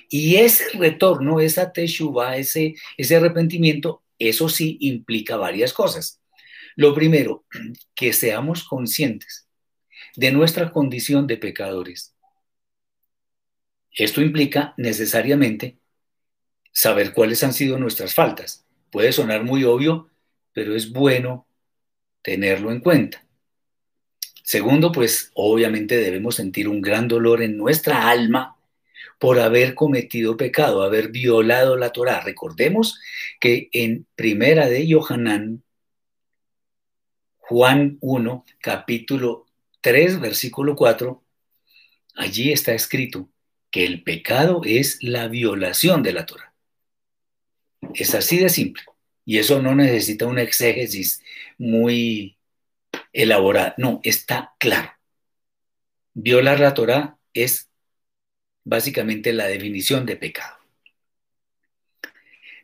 Y ese retorno, esa teshuva, ese, ese arrepentimiento, eso sí implica varias cosas. Lo primero, que seamos conscientes de nuestra condición de pecadores. Esto implica necesariamente saber cuáles han sido nuestras faltas. Puede sonar muy obvio, pero es bueno tenerlo en cuenta. Segundo, pues obviamente debemos sentir un gran dolor en nuestra alma por haber cometido pecado, haber violado la Torah. Recordemos que en Primera de Yohanan, Juan 1, capítulo 3, versículo 4, allí está escrito que el pecado es la violación de la Torah. Es así de simple. Y eso no necesita una exégesis muy elaborada. No, está claro. Violar la Torah es básicamente la definición de pecado.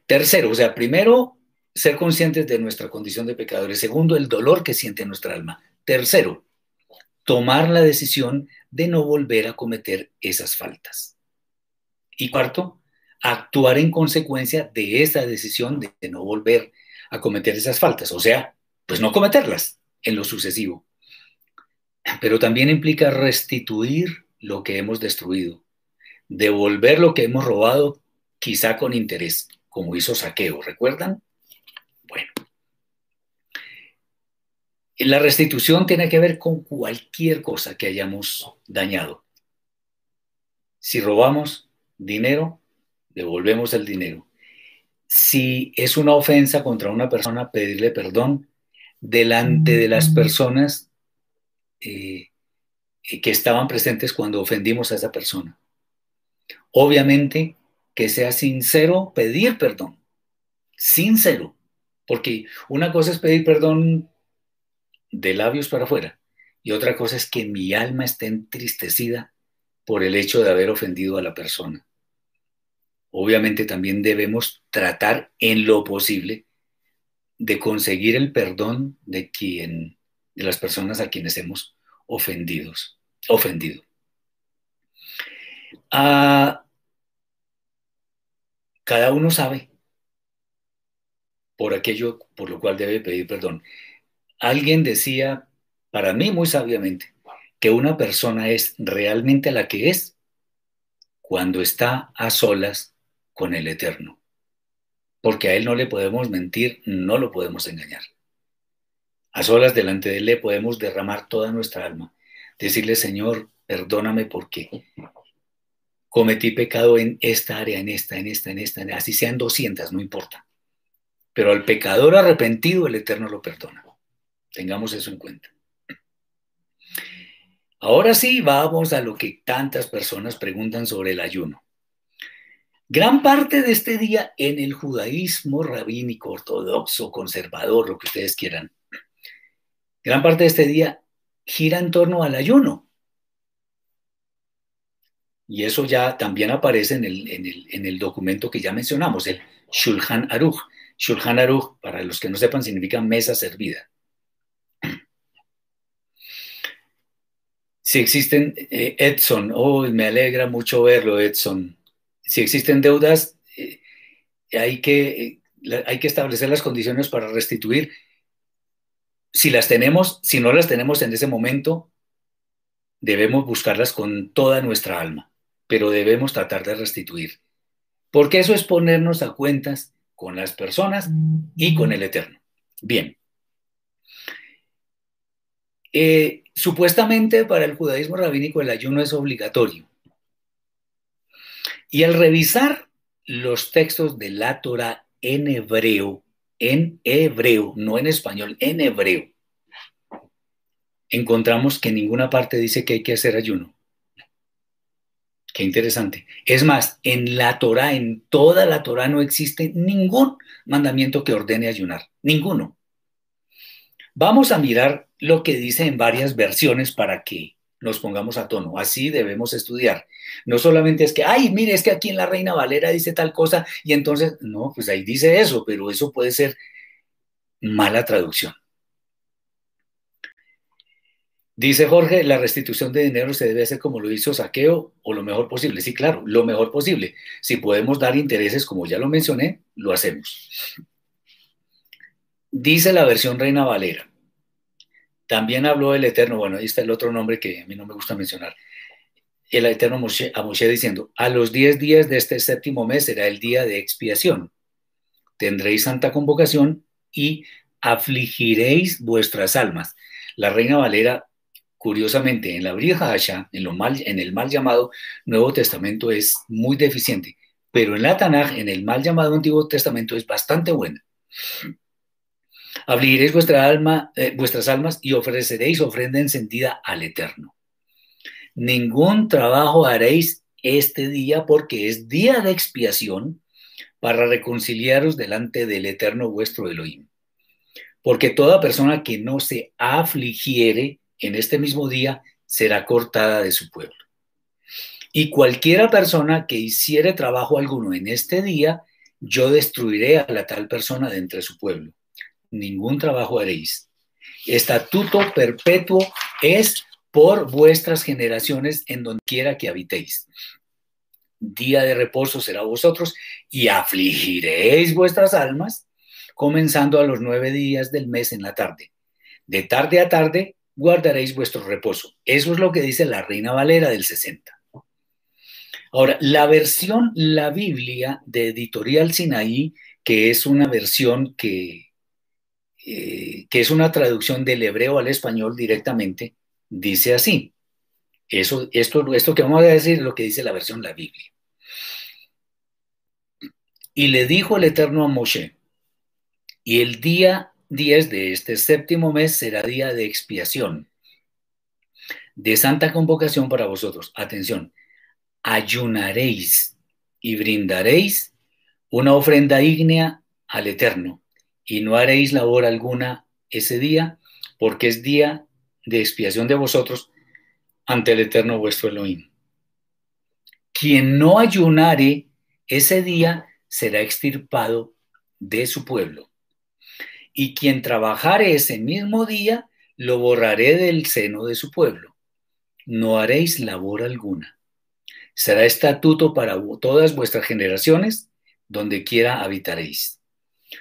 Tercero, o sea, primero, ser conscientes de nuestra condición de pecadores. Segundo, el dolor que siente nuestra alma. Tercero, tomar la decisión de no volver a cometer esas faltas. Y cuarto, actuar en consecuencia de esa decisión de no volver a cometer esas faltas. O sea, pues no cometerlas en lo sucesivo. Pero también implica restituir lo que hemos destruido, devolver lo que hemos robado, quizá con interés, como hizo Saqueo, ¿recuerdan? Bueno. La restitución tiene que ver con cualquier cosa que hayamos dañado. Si robamos dinero, devolvemos el dinero. Si es una ofensa contra una persona, pedirle perdón delante de las personas eh, que estaban presentes cuando ofendimos a esa persona. Obviamente que sea sincero pedir perdón, sincero, porque una cosa es pedir perdón de labios para afuera y otra cosa es que mi alma esté entristecida por el hecho de haber ofendido a la persona. Obviamente también debemos tratar en lo posible de conseguir el perdón de quien de las personas a quienes hemos ofendidos, ofendido. Ah, cada uno sabe por aquello por lo cual debe pedir perdón. Alguien decía, para mí muy sabiamente, que una persona es realmente la que es cuando está a solas con el Eterno. Porque a Él no le podemos mentir, no lo podemos engañar. A solas delante de Él le podemos derramar toda nuestra alma. Decirle, Señor, perdóname porque cometí pecado en esta área, en esta, en esta, en esta, así sean 200, no importa. Pero al pecador arrepentido el Eterno lo perdona. Tengamos eso en cuenta. Ahora sí, vamos a lo que tantas personas preguntan sobre el ayuno. Gran parte de este día en el judaísmo rabínico, ortodoxo, conservador, lo que ustedes quieran, gran parte de este día gira en torno al ayuno. Y eso ya también aparece en el, en el, en el documento que ya mencionamos, el Shulchan Aruch. Shulchan Aruch, para los que no sepan, significa mesa servida. Si existen, eh, Edson, oh, me alegra mucho verlo, Edson. Si existen deudas, eh, hay, que, eh, hay que establecer las condiciones para restituir si las tenemos, si no las tenemos en ese momento, debemos buscarlas con toda nuestra alma, pero debemos tratar de restituir. Porque eso es ponernos a cuentas con las personas y con el Eterno. Bien. Eh, supuestamente para el judaísmo rabínico el ayuno es obligatorio. Y al revisar los textos de la Torah en hebreo, en hebreo, no en español, en hebreo, encontramos que en ninguna parte dice que hay que hacer ayuno. Qué interesante. Es más, en la Torah, en toda la Torah no existe ningún mandamiento que ordene ayunar, ninguno. Vamos a mirar lo que dice en varias versiones para que nos pongamos a tono. Así debemos estudiar. No solamente es que, ay, mire, es que aquí en la Reina Valera dice tal cosa y entonces, no, pues ahí dice eso, pero eso puede ser mala traducción. Dice Jorge, la restitución de dinero se debe hacer como lo hizo Saqueo o lo mejor posible. Sí, claro, lo mejor posible. Si podemos dar intereses, como ya lo mencioné, lo hacemos. Dice la versión Reina Valera. También habló el Eterno, bueno, ahí está el otro nombre que a mí no me gusta mencionar. El Eterno a Moshe diciendo, a los diez días de este séptimo mes será el día de expiación. Tendréis santa convocación y afligiréis vuestras almas. La Reina Valera, curiosamente, en la Brija Hasha, en, el mal llamado Nuevo Testamento, es muy deficiente, pero en la Tanaj, en el mal llamado Antiguo Testamento, es bastante buena. Afligiréis vuestra alma, eh, vuestras almas y ofreceréis ofrenda encendida al Eterno. Ningún trabajo haréis este día porque es día de expiación para reconciliaros delante del Eterno vuestro Elohim. Porque toda persona que no se afligiere en este mismo día será cortada de su pueblo. Y cualquiera persona que hiciere trabajo alguno en este día, yo destruiré a la tal persona de entre su pueblo ningún trabajo haréis. Estatuto perpetuo es por vuestras generaciones en donde quiera que habitéis. Día de reposo será vosotros y afligiréis vuestras almas, comenzando a los nueve días del mes en la tarde. De tarde a tarde guardaréis vuestro reposo. Eso es lo que dice la Reina Valera del 60. Ahora, la versión, la Biblia de Editorial Sinaí, que es una versión que, eh, que es una traducción del hebreo al español directamente, dice así. Eso, esto, esto que vamos a decir es lo que dice la versión la Biblia. Y le dijo el Eterno a Moshe, y el día 10 de este séptimo mes será día de expiación, de santa convocación para vosotros. Atención, ayunaréis y brindaréis una ofrenda ígnea al Eterno, y no haréis labor alguna ese día, porque es día de expiación de vosotros ante el Eterno vuestro Elohim. Quien no ayunare ese día será extirpado de su pueblo. Y quien trabajare ese mismo día, lo borraré del seno de su pueblo. No haréis labor alguna. Será estatuto para todas vuestras generaciones, donde quiera habitaréis.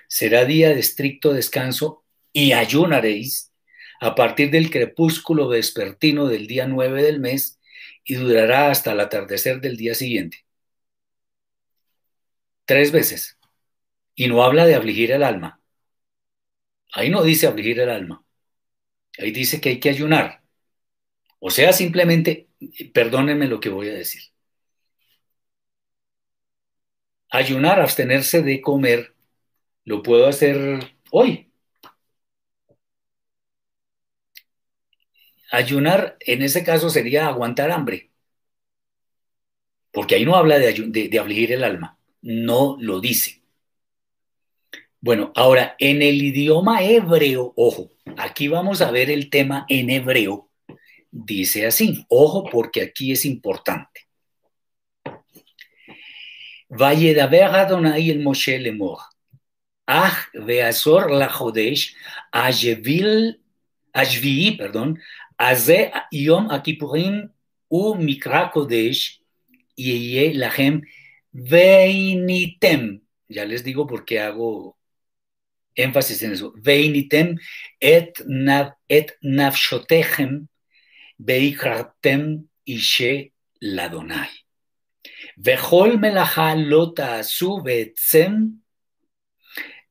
Será día de estricto descanso y ayunaréis a partir del crepúsculo vespertino del día 9 del mes y durará hasta el atardecer del día siguiente. Tres veces. Y no habla de afligir el alma. Ahí no dice afligir el alma. Ahí dice que hay que ayunar. O sea, simplemente, perdónenme lo que voy a decir. Ayunar, abstenerse de comer, lo puedo hacer hoy, Ayunar en ese caso sería aguantar hambre, porque ahí no habla de, de, afligir el alma, no lo dice. Bueno, ahora, en el idioma hebreo, ojo, aquí vamos a ver el tema en hebreo. Dice así, ojo porque aquí es importante. Valledaber Adonai el Moshe Lemor. Ach veazor la Jodesh, Ajevil, Ajvi, perdón, Aze Yom Akipurim u Mikra Kodesh, Yeye Lahem Veinitem. Ya les digo por qué hago énfasis en eso, ואיניתם את, את נפשותיכם ויקראתם אישי לאדוני. וכל מלאכה לא תעשו בעצם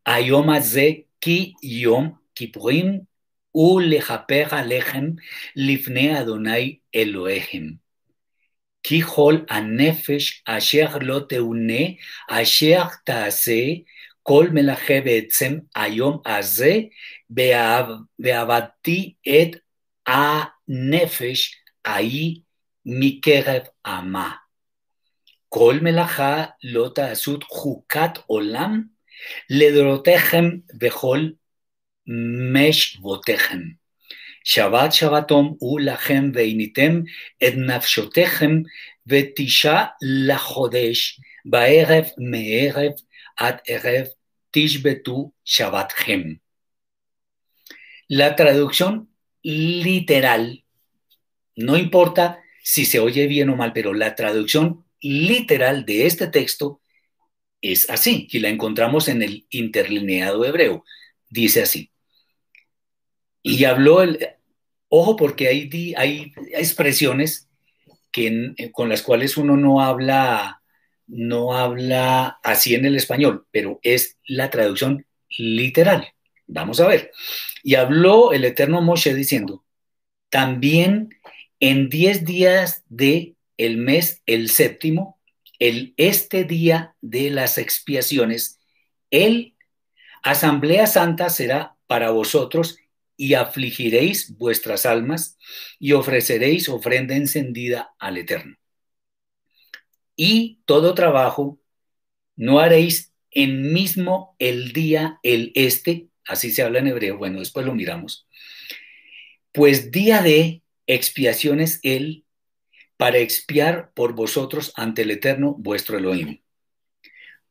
היום הזה כי יום כיפורים ולכפר עליכם לפני אדוני אלוהיכם. כי כל הנפש אשר לא תאונה, אשר תעשה כל מלאכה בעצם היום הזה, ועבדתי את הנפש ההיא מקרב עמה. כל מלאכה לא תעשו חוקת עולם לדורותיכם בכל משבותיכם. שבת שבתום הוא לכם ועיניתם את נפשותיכם ותשעה לחודש בערב מערב ad erev tishbetu shabbat hem. La traducción literal, no importa si se oye bien o mal, pero la traducción literal de este texto es así, y la encontramos en el interlineado hebreo. Dice así. Y habló el... Ojo porque hay, hay expresiones que, eh, con las cuales uno no habla no habla así en el español, pero es la traducción literal. Vamos a ver. Y habló el eterno Moshe diciendo, también en diez días de el mes, el séptimo, el este día de las expiaciones, el asamblea santa será para vosotros y afligiréis vuestras almas y ofreceréis ofrenda encendida al Eterno. Y todo trabajo no haréis en mismo el día, el este, así se habla en hebreo, bueno, después lo miramos, pues día de expiación es él para expiar por vosotros ante el Eterno vuestro Elohim.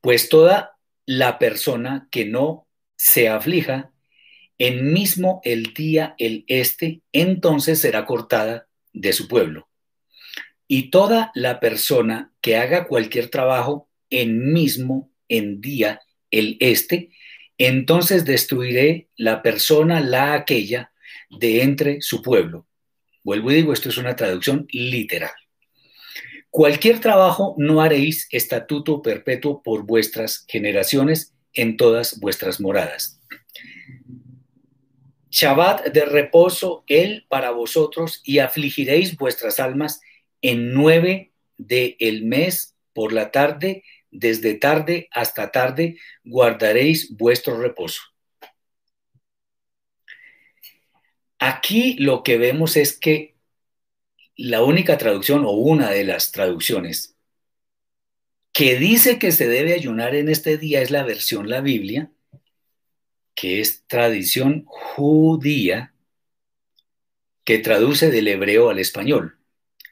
Pues toda la persona que no se aflija en mismo el día el este, entonces será cortada de su pueblo. Y toda la persona que haga cualquier trabajo en mismo en día el este, entonces destruiré la persona, la aquella, de entre su pueblo. Vuelvo y digo, esto es una traducción literal. Cualquier trabajo no haréis estatuto perpetuo por vuestras generaciones en todas vuestras moradas. Shabbat de reposo, él para vosotros, y afligiréis vuestras almas en nueve del el mes por la tarde, desde tarde hasta tarde, guardaréis vuestro reposo. Aquí lo que vemos es que la única traducción o una de las traducciones que dice que se debe ayunar en este día es la versión la Biblia, que es tradición judía, que traduce del hebreo al español.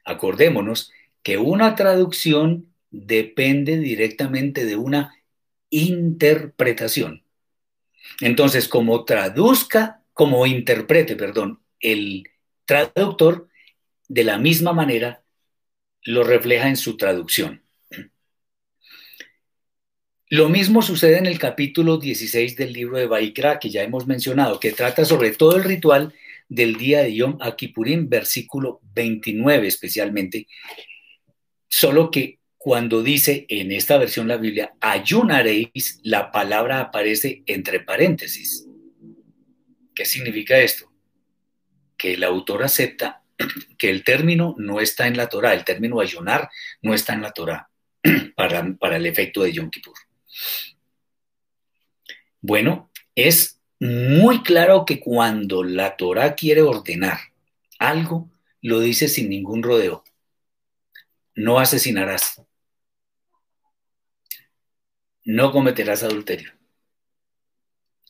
Acordémonos que una traducción depende directamente de una interpretación. Entonces, como traduzca, como interprete, perdón, el traductor, de la misma manera lo refleja en su traducción. Lo mismo sucede en el capítulo 16 del libro de Baikra, que ya hemos mencionado, que trata sobre todo el ritual del día de Yom Kippurim, versículo 29 especialmente, solo que cuando dice en esta versión la Biblia, ayunaréis, la palabra aparece entre paréntesis. ¿Qué significa esto? Que el autor acepta que el término no está en la Torah, el término ayunar no está en la Torah para, para el efecto de Yom Kippur. Bueno, es muy claro que cuando la Torah quiere ordenar algo, lo dice sin ningún rodeo. No asesinarás. No cometerás adulterio.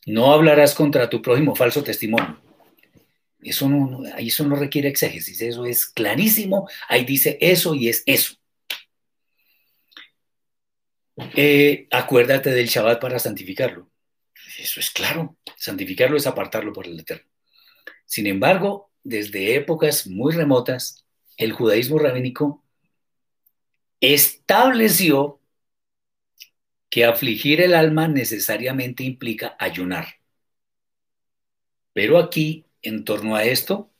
No hablarás contra tu prójimo falso testimonio. Eso no, eso no requiere exégesis, eso es clarísimo. Ahí dice eso y es eso. Eh, acuérdate del Shabbat para santificarlo. Eso es claro. Santificarlo es apartarlo por el Eterno. Sin embargo, desde épocas muy remotas, el judaísmo rabínico estableció que afligir el alma necesariamente implica ayunar. Pero aquí, en torno a esto,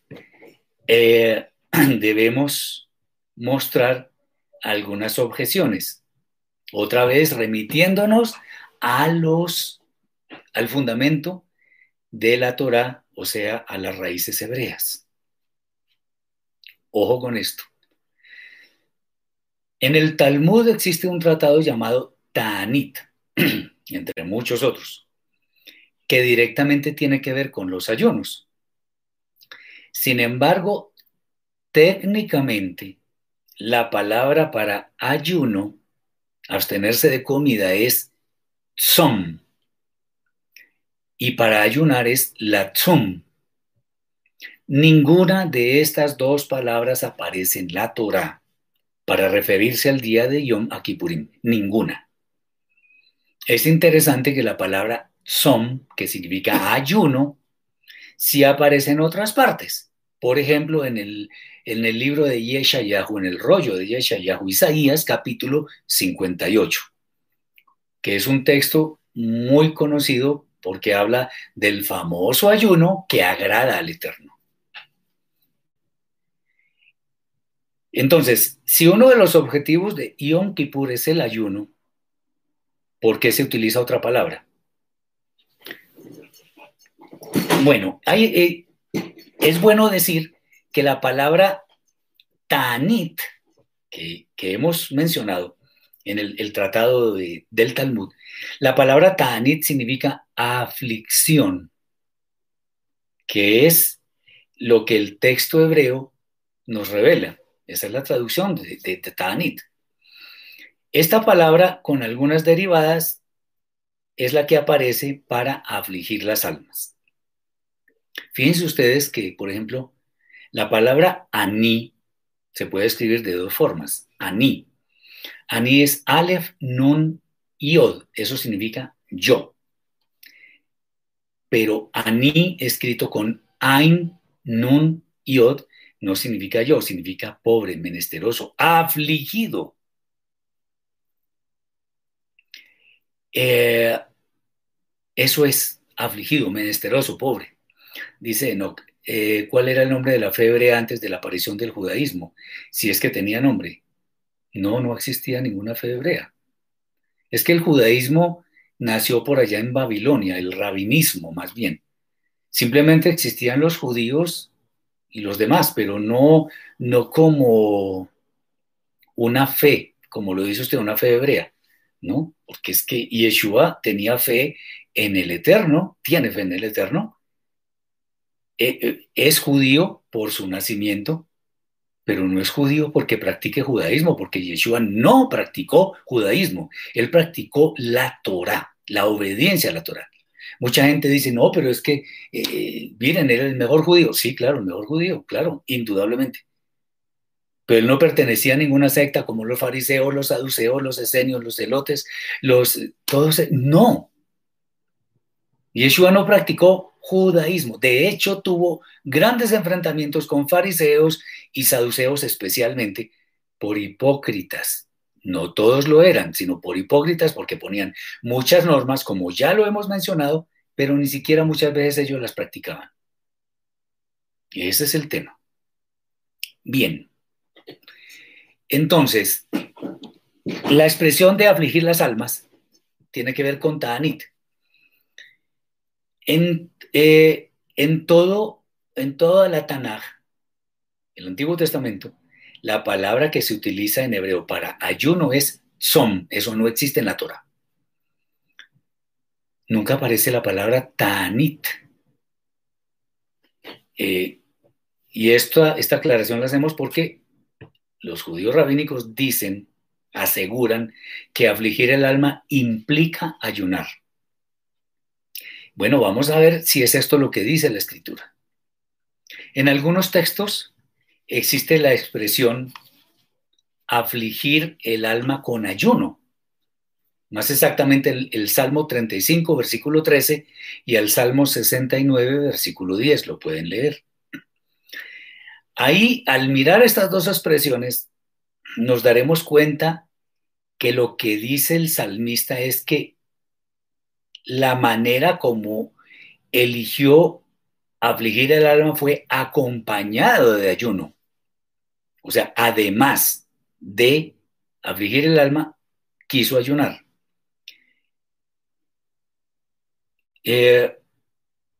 eh, debemos mostrar algunas objeciones otra vez remitiéndonos a los, al fundamento de la Torah, o sea, a las raíces hebreas. Ojo con esto. En el Talmud existe un tratado llamado Ta'anit, entre muchos otros, que directamente tiene que ver con los ayunos. Sin embargo, técnicamente, la palabra para ayuno abstenerse de comida es tzom. Y para ayunar es la tzum. Ninguna de estas dos palabras aparece en la Torah para referirse al día de Yom Kippurim. Ninguna. Es interesante que la palabra tzom, que significa ayuno, sí aparece en otras partes. Por ejemplo, en el, en el libro de Yeshayahu, en el rollo de Yeshayahu, Isaías, capítulo 58, que es un texto muy conocido porque habla del famoso ayuno que agrada al Eterno. Entonces, si uno de los objetivos de Yom Kippur es el ayuno, ¿por qué se utiliza otra palabra? Bueno, eh, es bueno decir que la palabra Tanit, que, hemos mencionado en el, tratado del Talmud, la palabra Tanit significa aflicción, que es lo que el texto hebreo nos revela. Esa es la traducción de, de, Ta'anit. Esta palabra, con algunas derivadas, es la que aparece para afligir las almas. Fíjense ustedes que, por ejemplo, la palabra ani se puede escribir de dos formas. Ani. Ani es Aleph, Nun, Yod. Eso significa yo. Pero Ani escrito con Ain, Nun, Yod no significa yo, significa pobre, menesteroso, afligido. Eh, eso es afligido, menesteroso, pobre. Dice Enoch, eh, cuál era el nombre de la febre antes de la aparición del judaísmo, si es que tenía nombre. No, no existía ninguna fe hebrea. Es que el judaísmo nació por allá en Babilonia, el rabinismo más bien. Simplemente existían los judíos y los demás, pero no, no como una fe, como lo dice usted, una fe hebrea, ¿no? Porque es que Yeshua tenía fe en el Eterno, tiene fe en el Eterno, eh, eh, es judío por su nacimiento, pero no es judío porque practique judaísmo, porque Yeshua no practicó judaísmo, él practicó la Torah, la obediencia a la Torah. Mucha gente dice, no, pero es que, eh, miren, él era el mejor judío. Sí, claro, el mejor judío, claro, indudablemente. Pero él no pertenecía a ninguna secta como los fariseos, los saduceos, los esenios, los celotes, los, todos, no. Yeshua no practicó judaísmo. De hecho, tuvo grandes enfrentamientos con fariseos y saduceos especialmente por hipócritas. No todos lo eran, sino por hipócritas porque ponían muchas normas, como ya lo hemos mencionado, pero ni siquiera muchas veces ellos las practicaban. Y ese es el tema. Bien. Entonces, la expresión de afligir las almas tiene que ver con Ta'anit. En, eh, en, todo, en toda la Tanaj, el Antiguo Testamento, la palabra que se utiliza en hebreo para ayuno es som, eso no existe en la Torah. Nunca aparece la palabra tanit. Eh, y esta, esta aclaración la hacemos porque los judíos rabínicos dicen, aseguran que afligir el alma implica ayunar. Bueno, vamos a ver si es esto lo que dice la escritura. En algunos textos existe la expresión afligir el alma con ayuno. Más exactamente el, Salmo 35, versículo 13, y el Salmo 69, versículo 10, lo pueden leer. Ahí, al mirar estas dos expresiones, nos daremos cuenta que lo que dice el salmista es que la manera como eligió afligir el alma fue acompañado de ayuno. O sea, además de afligir el alma, quiso ayunar. Eh,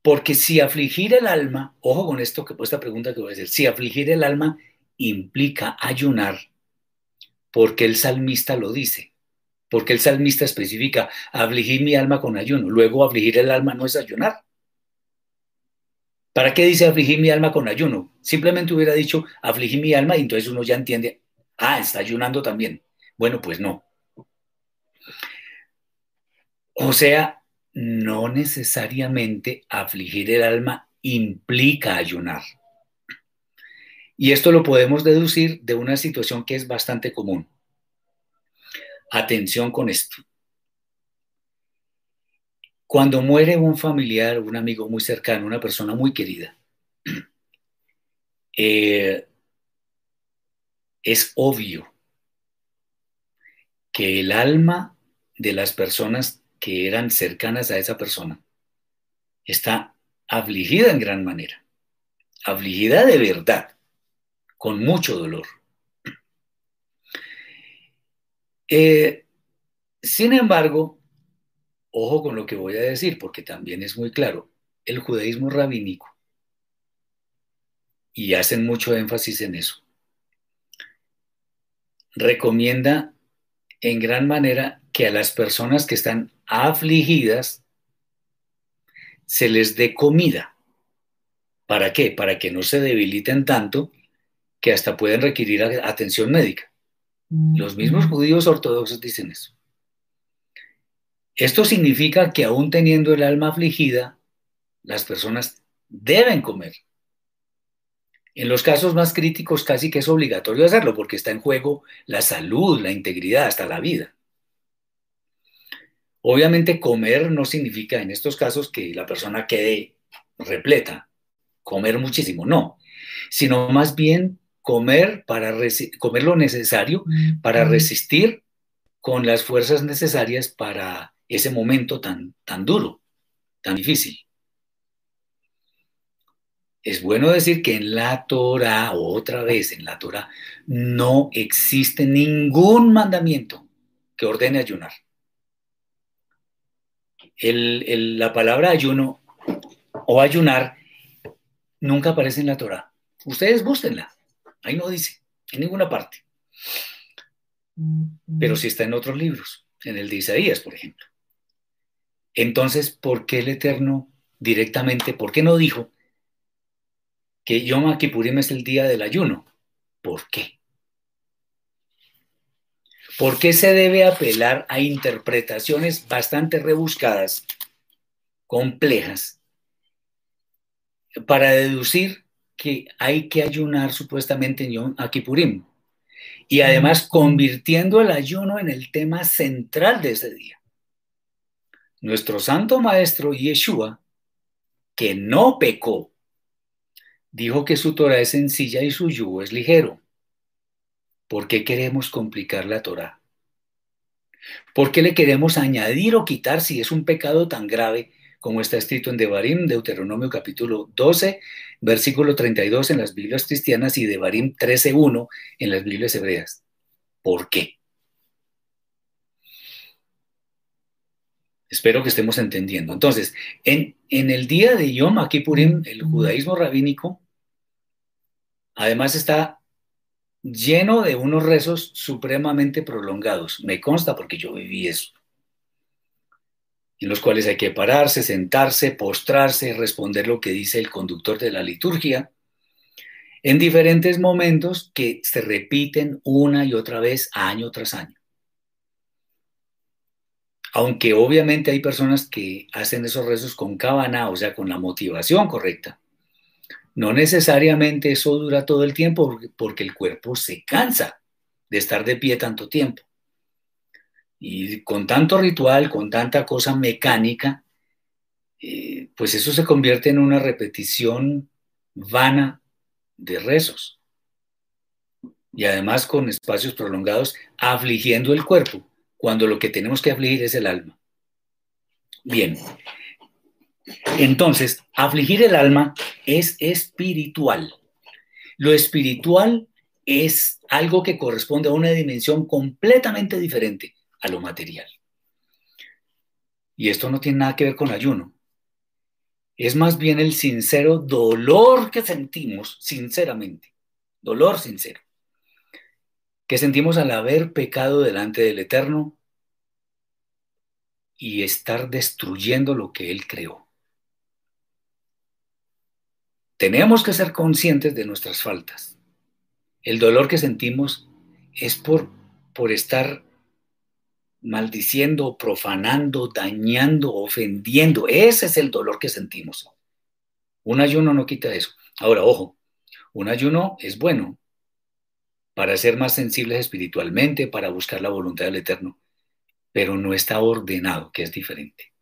porque si afligir el alma, ojo con esto, que esta pregunta que voy a hacer, si afligir el alma implica ayunar, porque el salmista lo dice, porque el salmista especifica, afligir mi alma con ayuno, luego afligir el alma no es ayunar. ¿Para qué dice afligir mi alma con ayuno? Simplemente hubiera dicho afligir mi alma y entonces uno ya entiende, ah, está ayunando también. Bueno, pues no. O sea, no necesariamente afligir el alma implica ayunar. Y esto lo podemos deducir de una situación que es bastante común. Atención con esto. Cuando muere un familiar, un amigo muy cercano, una persona muy querida, eh, es obvio que el alma de las personas que eran cercanas a esa persona está afligida en gran manera, afligida de verdad, con mucho dolor. Eh, sin embargo, Ojo con lo que voy a decir, porque también es muy claro. El judaísmo rabínico, y hacen mucho énfasis en eso, recomienda en gran manera que a las personas que están afligidas se les dé comida. ¿Para qué? Para que no se debiliten tanto que hasta pueden requerir atención médica. Los mismos judíos ortodoxos dicen eso. Esto significa que aún teniendo el alma afligida, las personas deben comer. En los casos más críticos casi que es obligatorio hacerlo porque está en juego la salud, la integridad, hasta la vida. Obviamente comer no significa en estos casos que la persona quede repleta, comer muchísimo, no, sino más bien comer para comer lo necesario para resistir con las fuerzas necesarias para ese momento tan, tan duro, tan difícil. es bueno decir que en la Torah, otra vez en la Torah, no existe ningún mandamiento que ordene ayunar. El, el, la palabra ayuno o ayunar nunca aparece en la Torah. Ustedes búsquenla. Ahí no dice, en ninguna parte. Pero sí está en otros libros, en el de Isaías, por ejemplo. Entonces, ¿por qué el Eterno directamente, por qué no dijo que Yom Kippurim es el día del ayuno? ¿Por qué? ¿Por qué se debe apelar a interpretaciones bastante rebuscadas, complejas, para deducir que hay que ayunar supuestamente en Yom Kippurim? Y además convirtiendo el ayuno en el tema central de ese día. Nuestro santo maestro Yeshua, que no pecó, dijo que su Torah es sencilla y su yugo es ligero. ¿Por qué queremos complicar la Torah? ¿Por qué le queremos añadir o quitar si es un pecado tan grave como está escrito en Devarim, Deuteronomio capítulo 12, versículo 32 en las Biblias cristianas y Devarim 13.1 en las Biblias hebreas? ¿Por qué? Espero que estemos entendiendo. Entonces, en, en el día de Yom Kippurim, el judaísmo rabínico, además está lleno de unos rezos supremamente prolongados. Me consta porque yo viví eso. En los cuales hay que pararse, sentarse, postrarse, responder lo que dice el conductor de la liturgia, en diferentes momentos que se repiten una y otra vez, año tras año. Aunque obviamente hay personas que hacen esos rezos con cabana, o sea, con la motivación correcta. No necesariamente eso dura todo el tiempo porque el cuerpo se cansa de estar de pie tanto tiempo. Y con tanto ritual, con tanta cosa mecánica, eh, pues eso se convierte en una repetición vana de rezos. Y además con espacios prolongados, afligiendo el cuerpo cuando lo que tenemos que afligir es el alma. Bien, entonces, afligir el alma es espiritual. Lo espiritual es algo que corresponde a una dimensión completamente diferente a lo material. Y esto no tiene nada que ver con ayuno. Es más bien el sincero dolor que sentimos, sinceramente, dolor sincero que sentimos al haber pecado delante del Eterno y estar destruyendo lo que Él creó. Tenemos que ser conscientes de nuestras faltas. El dolor que sentimos es por, por estar maldiciendo, profanando, dañando, ofendiendo. Ese es el dolor que sentimos. Un ayuno no quita eso. Ahora, ojo, un ayuno es bueno, para ser más sensibles espiritualmente, para buscar la voluntad del Eterno, pero no está ordenado, que es diferente.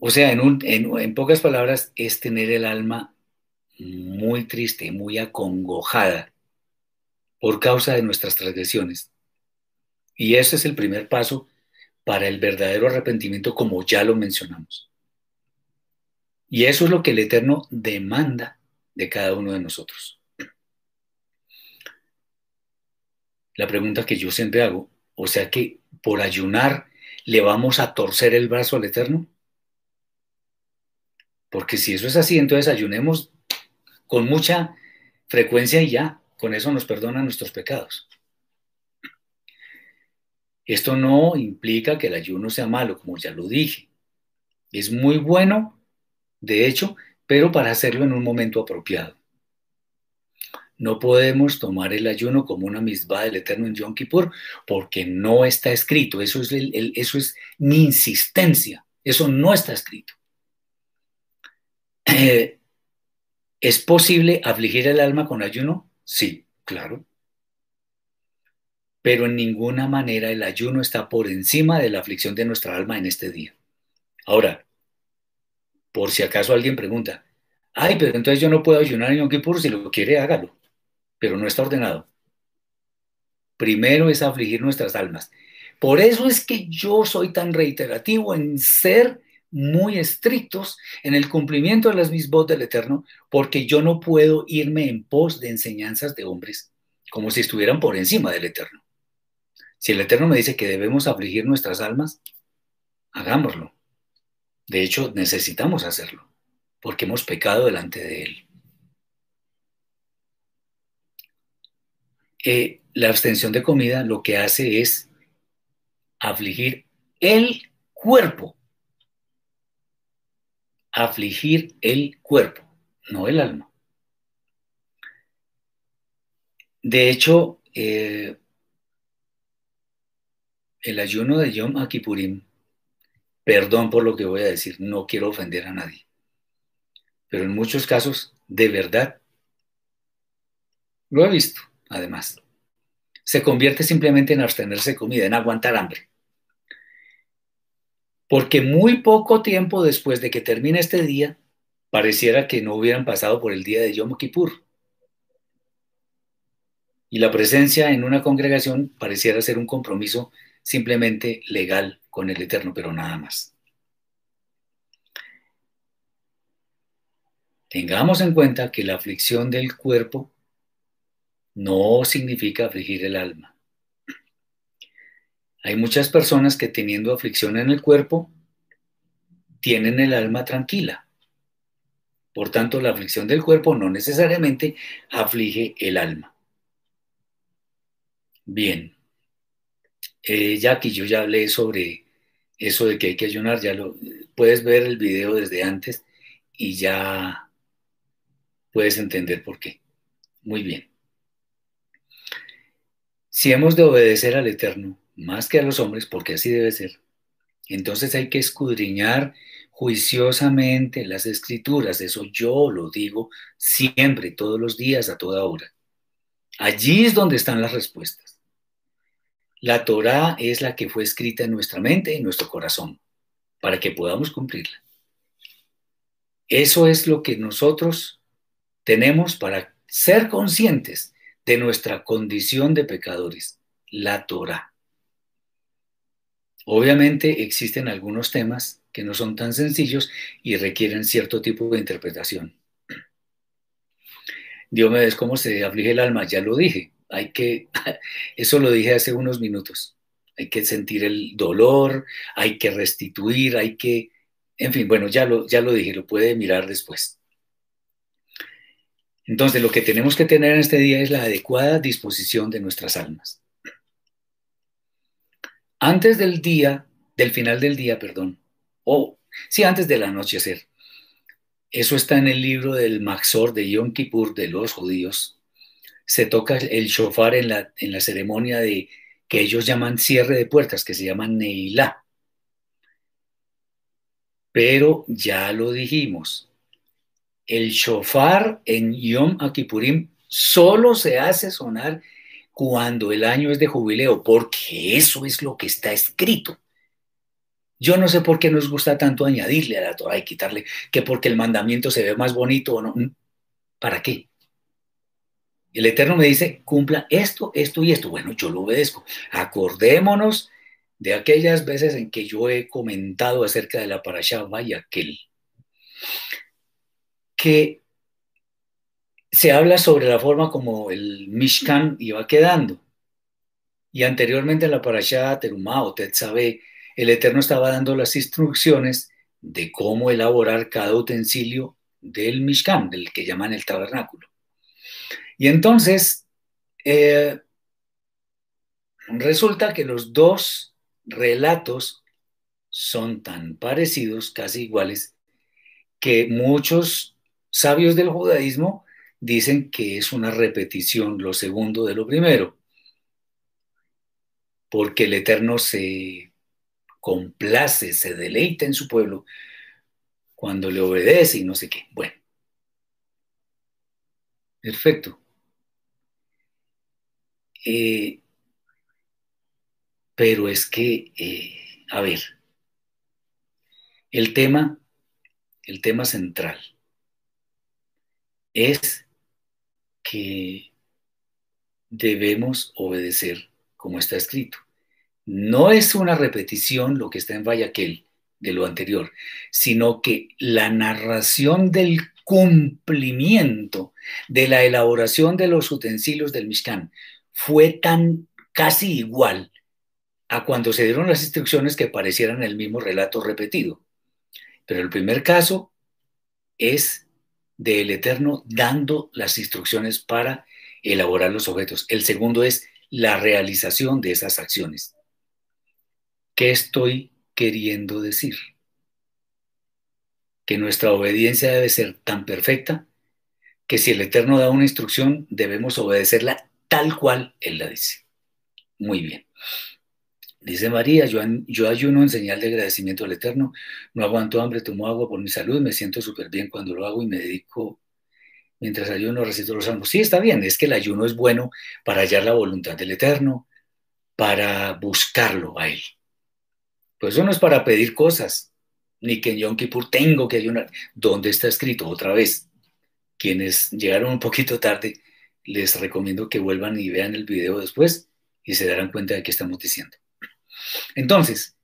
O sea, en, en, pocas palabras, es tener el alma muy triste, muy acongojada por causa de nuestras transgresiones. Y ese es el primer paso para el verdadero arrepentimiento, como ya lo mencionamos. Y eso es lo que el Eterno demanda de cada uno de nosotros. la pregunta que yo siempre hago, o sea que por ayunar le vamos a torcer el brazo al Eterno. Porque si eso es así, entonces ayunemos con mucha frecuencia y ya, con eso nos perdonan nuestros pecados. Esto no implica que el ayuno sea malo, como ya lo dije. Es muy bueno, de hecho, pero para hacerlo en un momento apropiado. No podemos tomar el ayuno como una misma del Eterno en Yom Kippur porque no está escrito. Eso es, eso es mi insistencia. Eso no está escrito. Eh, ¿Es posible afligir el alma con ayuno? Sí, claro. Pero en ninguna manera el ayuno está por encima de la aflicción de nuestra alma en este día. Ahora, por si acaso alguien pregunta, ay, pero entonces yo no puedo ayunar en Yom Kippur, si lo quiere, hágalo pero no está ordenado. Primero es afligir nuestras almas. Por eso es que yo soy tan reiterativo en ser muy estrictos en el cumplimiento de las mismas del Eterno, porque yo no puedo irme en pos de enseñanzas de hombres como si estuvieran por encima del Eterno. Si el Eterno me dice que debemos afligir nuestras almas, hagámoslo. De hecho, necesitamos hacerlo, porque hemos pecado delante de Él. Eh, la abstención de comida lo que hace es afligir el cuerpo. Afligir el cuerpo, no el alma. De hecho, eh, el ayuno de Yom Akipurim, perdón por lo que voy a decir, no quiero ofender a nadie, pero en muchos casos, de verdad, lo he visto, además, se convierte simplemente en abstenerse de comida, en aguantar hambre. Porque muy poco tiempo después de que termine este día, pareciera que no hubieran pasado por el día de Yom Kippur. Y la presencia en una congregación pareciera ser un compromiso simplemente legal con el Eterno, pero nada más. Tengamos en cuenta que la aflicción del cuerpo no significa afligir el alma. Hay muchas personas que teniendo aflicción en el cuerpo, tienen el alma tranquila. Por tanto, la aflicción del cuerpo no necesariamente aflige el alma. Bien, eh, Jackie, yo ya hablé sobre eso de que hay que ayunar, ya lo puedes ver el video desde antes y ya puedes entender por qué. Muy bien. Si hemos de obedecer al Eterno más que a los hombres, porque así debe ser, entonces hay que escudriñar juiciosamente las escrituras. Eso yo lo digo siempre, todos los días, a toda hora. Allí es donde están las respuestas. La Torá es la que fue escrita en nuestra mente y en nuestro corazón, para que podamos cumplirla. Eso es lo que nosotros tenemos para ser conscientes de nuestra condición de pecadores, la Torá. Obviamente existen algunos temas que no son tan sencillos y requieren cierto tipo de interpretación. Dios me ves cómo se aflige el alma, ya lo dije, hay que, eso lo dije hace unos minutos, hay que sentir el dolor, hay que restituir, hay que, en fin, bueno, ya lo, ya lo dije, lo puede mirar después. Entonces, lo que tenemos que tener en este día es la adecuada disposición de nuestras almas. Antes del día, del final del día, perdón, o sí, antes del anochecer. Eso está en el libro del Maxor de Yom Kippur de los judíos, se toca el shofar en la, en la ceremonia de que ellos llaman cierre de puertas, que se llama Neilá. Pero ya lo dijimos, el shofar en Yom Akipurim solo se hace sonar cuando el año es de jubileo, porque eso es lo que está escrito. Yo no sé por qué nos gusta tanto añadirle a la Torah y quitarle que porque el mandamiento se ve más bonito o no. ¿Para qué? El Eterno me dice, cumpla esto, esto y esto. Bueno, yo lo obedezco. Acordémonos de aquellas veces en que yo he comentado acerca de la parasha aquel que se habla sobre la forma como el Mishkan iba quedando. Y anteriormente en la parasha Terumá o Tetzabe, el Eterno estaba dando las instrucciones de cómo elaborar cada utensilio del Mishkan, del que llaman el tabernáculo. Y entonces, eh, resulta que los dos relatos son tan parecidos, casi iguales, que muchos sabios del judaísmo dicen que es una repetición lo segundo de lo primero, porque el Eterno se complace, se deleita en su pueblo cuando le obedece y no sé qué. Bueno, perfecto. Eh, pero es que, eh, a ver, el tema, el tema central es que debemos obedecer como está escrito. No es una repetición lo que está en Vallaquel, de lo anterior, sino que la narración del cumplimiento de la elaboración de los utensilios del Mishkan fue tan casi igual a cuando se dieron las instrucciones que parecieran el mismo relato repetido. Pero el primer caso es del Eterno dando las instrucciones para elaborar los objetos. El segundo es la realización de esas acciones. ¿Qué estoy queriendo decir? Que nuestra obediencia debe ser tan perfecta que si el Eterno da una instrucción, debemos obedecerla tal cual Él la dice. Muy bien. Dice María, yo, yo, ayuno en señal de agradecimiento al Eterno, no aguanto hambre, tomo agua por mi salud, me siento súper bien cuando lo hago y me dedico, mientras ayuno, recito los salmos. Sí, está bien, es que el ayuno es bueno para hallar la voluntad del Eterno, para buscarlo a Él. Pues eso no es para pedir cosas, ni que en Yom Kippur tengo que ayunar. ¿Dónde está escrito? Otra vez, quienes llegaron un poquito tarde, les recomiendo que vuelvan y vean el video después y se darán cuenta de qué estamos diciendo. Entonces,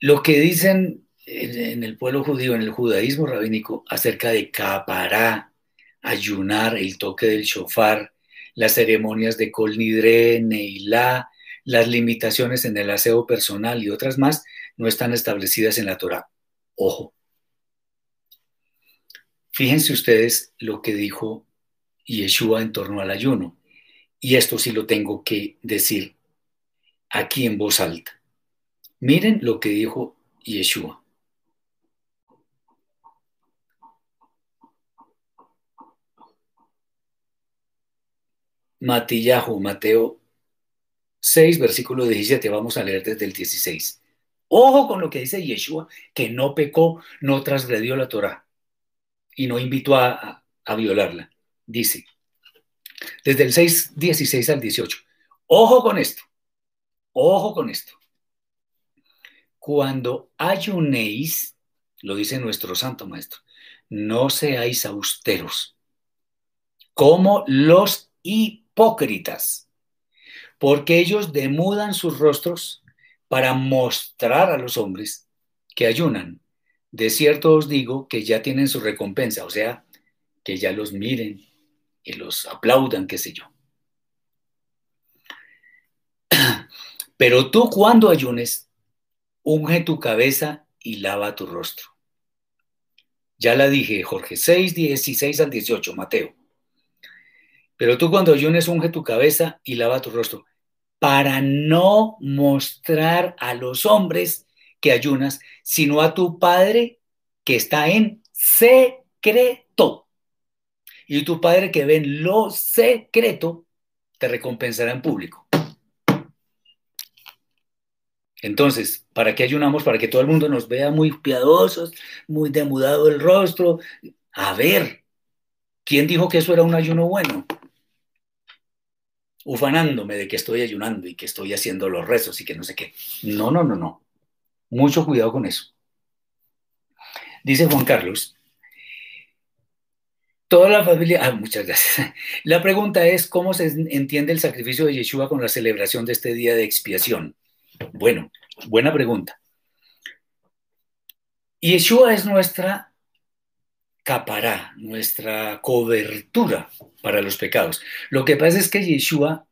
lo que dicen en el pueblo judío, en el judaísmo rabínico, acerca de capará, ayunar, el toque del shofar, las ceremonias de Kol Nidre, Neilá, las limitaciones en el aseo personal y otras más, no están establecidas en la Torah. Ojo. Fíjense ustedes lo que dijo Yeshua en torno al ayuno. Y esto sí lo tengo que decir aquí en voz alta. Miren lo que dijo Yeshua. Matillahu, Mateo 6, versículo 17, vamos a leer desde el 16. Ojo con lo que dice Yeshua, que no pecó, no transgredió la Torah y no invitó a, a violarla. Dice, desde el 6, 16 al 18. Ojo con esto. Ojo con esto. Cuando ayunéis, lo dice nuestro santo maestro, no seáis austeros, como los hipócritas, porque ellos demudan sus rostros para mostrar a los hombres que ayunan. De cierto os digo que ya tienen su recompensa, o sea, que ya los miren y los aplaudan, qué sé yo. Pero tú cuando ayunes, unge tu cabeza y lava tu rostro. Ya la dije, Jorge, 6, 16 al 18, Mateo. Pero tú cuando ayunes, unge tu cabeza y lava tu rostro, para no mostrar a los hombres que ayunas, sino a tu Padre que está en secreto. Y tu Padre que ve en lo secreto, te recompensará en público. Entonces, ¿para qué ayunamos? Para que todo el mundo nos vea muy piadosos, muy demudado el rostro. A ver, ¿quién dijo que eso era un ayuno bueno? Ufanándome de que estoy ayunando y que estoy haciendo los rezos y que no sé qué. No, no, no, no. Mucho cuidado con eso. Dice Juan Carlos, toda la familia, ah, muchas gracias. La pregunta es, ¿cómo se entiende el sacrificio de Yeshua con la celebración de este día de expiación? Bueno, buena pregunta. Yeshua es nuestra capará, nuestra cobertura para los pecados. Lo que pasa es que Yeshua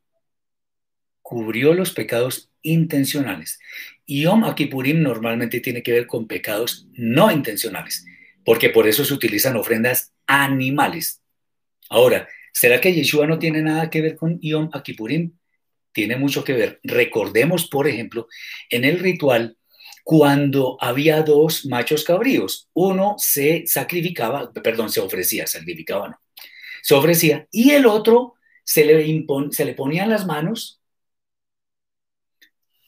cubrió los pecados intencionales. Y Yom Kippurim normalmente tiene que ver con pecados no intencionales, porque por eso se utilizan ofrendas animales. Ahora, ¿será que Yeshua no tiene nada que ver con Yom Kippurim? tiene mucho que ver. Recordemos, por ejemplo, en el ritual, cuando había dos machos cabríos, uno se sacrificaba, perdón, se ofrecía, sacrificaba, no, se ofrecía, y el otro se le, se le ponían las manos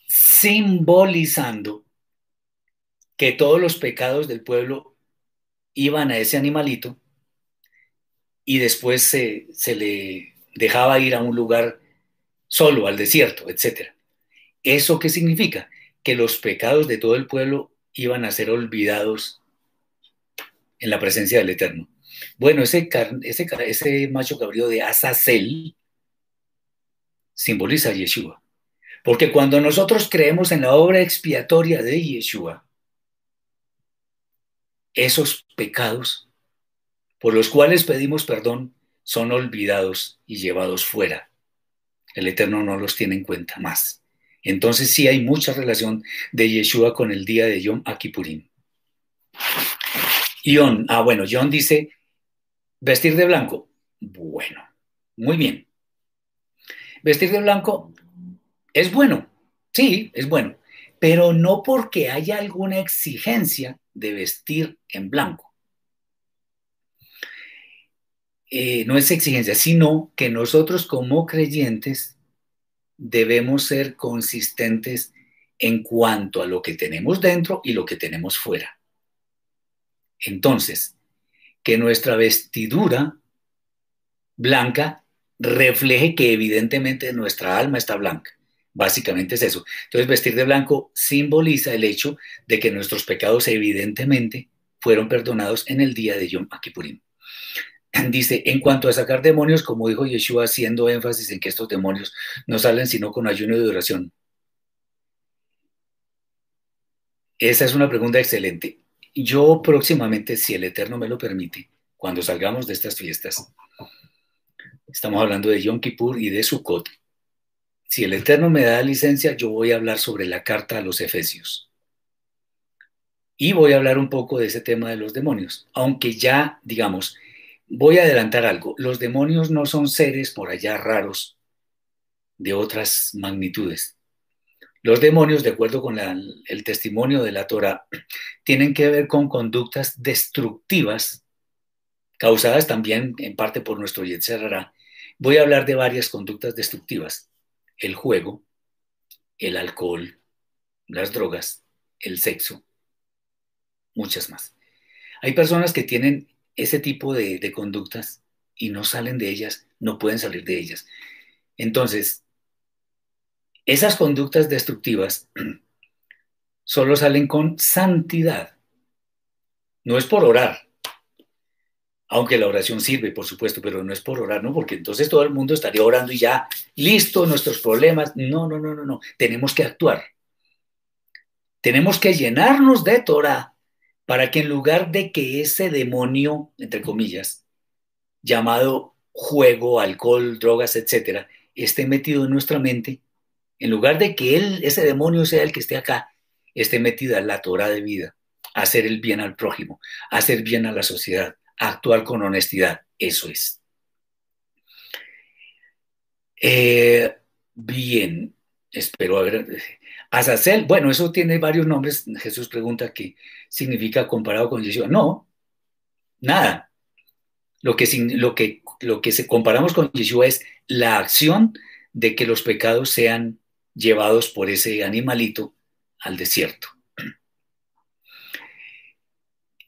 simbolizando que todos los pecados del pueblo iban a ese animalito y después se, se le dejaba ir a un lugar solo al desierto, etc. ¿Eso qué significa? Que los pecados de todo el pueblo iban a ser olvidados en la presencia del Eterno. Bueno, ese, ese, ese macho cabrío de Azazel simboliza a Yeshua, Porque cuando nosotros creemos en la obra expiatoria de Yeshua, esos pecados por los cuales pedimos perdón son olvidados y llevados fuera. El Eterno no los tiene en cuenta más. Entonces sí hay mucha relación de Yeshua con el día de Yom Kippurim. Ion, ah bueno, John dice, vestir de blanco. Bueno, muy bien. Vestir de blanco es bueno, sí, es bueno, pero no porque haya alguna exigencia de vestir en blanco. Eh, no es exigencia, sino que nosotros como creyentes debemos ser consistentes en cuanto a lo que tenemos dentro y lo que tenemos fuera. Entonces, que nuestra vestidura blanca refleje que evidentemente nuestra alma está blanca. Básicamente es eso. Entonces, vestir de blanco simboliza el hecho de que nuestros pecados evidentemente fueron perdonados en el día de Yom Kippurim. Dice, en cuanto a sacar demonios, como dijo Yeshua, haciendo énfasis en que estos demonios no salen sino con ayuno y oración. Esa es una pregunta excelente. Yo próximamente, si el Eterno me lo permite, cuando salgamos de estas fiestas, estamos hablando de Yom Kippur y de Sukkot, si el Eterno me da licencia, yo voy a hablar sobre la carta a los Efesios. Y voy a hablar un poco de ese tema de los demonios, aunque ya, digamos, voy a adelantar algo. Los demonios no son seres por allá raros de otras magnitudes. Los demonios, de acuerdo con el testimonio de la Torah, tienen que ver con conductas destructivas, causadas también en parte por nuestro Yetzerara. Voy a hablar de varias conductas destructivas el juego, el alcohol, las drogas, el sexo, muchas más. Hay personas que tienen ese tipo de, conductas y no salen de ellas, no pueden salir de ellas. Entonces, esas conductas destructivas solo salen con santidad. No es por orar, aunque la oración sirve, por supuesto, pero no es por orar, ¿no? Porque entonces todo el mundo estaría orando y ya, listo, nuestros problemas. No, no, no, no, no. Tenemos que actuar. Tenemos que llenarnos de Torah para que en lugar de que ese demonio, entre comillas, llamado juego, alcohol, drogas, etcétera, esté metido en nuestra mente, en lugar de que él, ese demonio sea el que esté acá, esté metida la Torah de vida, hacer el bien al prójimo, hacer bien a la sociedad, actuar con honestidad. Eso es. Eh, bien, espero haber... Azazel, bueno, eso tiene varios nombres. Jesús pregunta qué significa comparado con Yeshua. No, nada. Lo que, lo que, lo que se comparamos con Yeshua es la acción de que los pecados sean llevados por ese animalito al desierto.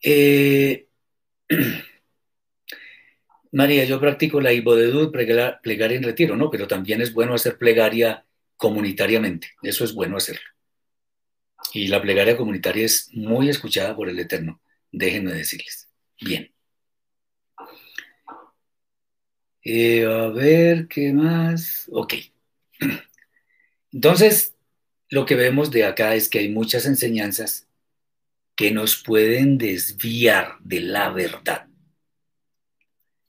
Eh, María, yo practico la ibodedud, plegar, en retiro, ¿no? Pero también es bueno hacer plegaria comunitariamente, eso es bueno hacerlo. Y la plegaria comunitaria es muy escuchada por el Eterno, déjenme decirles. Bien. Eh, a ver, ¿qué más? Ok. Entonces, lo que vemos de acá es que hay muchas enseñanzas que nos pueden desviar de la verdad.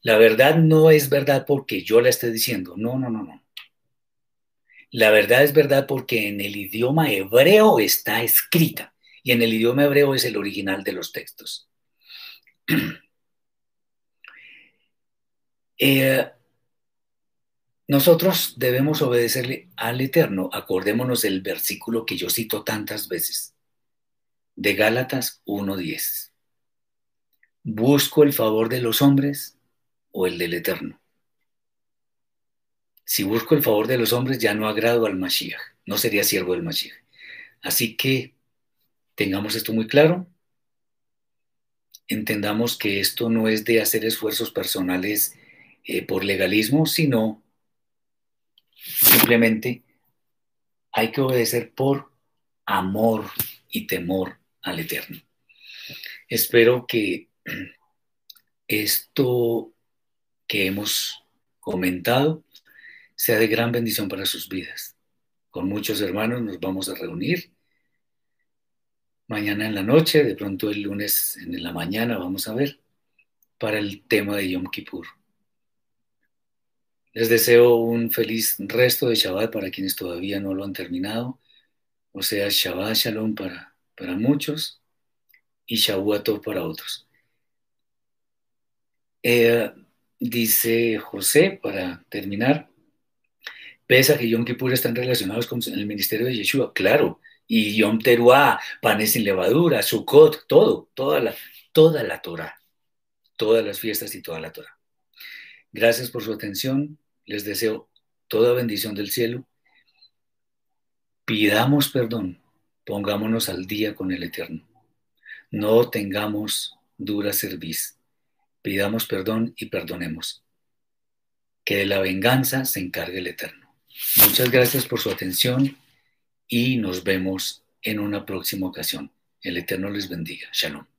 La verdad no es verdad porque yo la esté diciendo. No, no, no, no. La verdad es verdad porque en el idioma hebreo está escrita y en el idioma hebreo es el original de los textos. eh, nosotros debemos obedecerle al Eterno. Acordémonos del versículo que yo cito tantas veces de Gálatas 1.10. ¿Busco el favor de los hombres o el del Eterno? Si busco el favor de los hombres, ya no agrado al Mashiach, no sería siervo del Mashiach. Así que tengamos esto muy claro. Entendamos que esto no es de hacer esfuerzos personales eh, por legalismo, sino simplemente hay que obedecer por amor y temor al Eterno. Espero que esto que hemos comentado sea de gran bendición para sus vidas. con muchos hermanos nos vamos a reunir. Mañana en la noche, de pronto el lunes en la mañana, vamos a ver, para el tema de Yom Kippur. Les deseo un feliz resto de Shabbat para quienes todavía no lo han terminado. O sea, Shabbat Shalom para, para muchos y Shavuot para otros. Eh, dice José, para terminar, pese a que Yom Kippur están relacionados con el ministerio de Yeshua, claro, y Yom Teruah, panes sin levadura, Sukkot, todo, toda la, toda la Torah, todas las fiestas y toda la Torah. Gracias por su atención, les deseo toda bendición del cielo. Pidamos perdón, pongámonos al día con el Eterno. No tengamos dura cerviz. Pidamos perdón y perdonemos. Que de la venganza se encargue el Eterno. Muchas gracias por su atención y nos vemos en una próxima ocasión. El Eterno les bendiga. Shalom.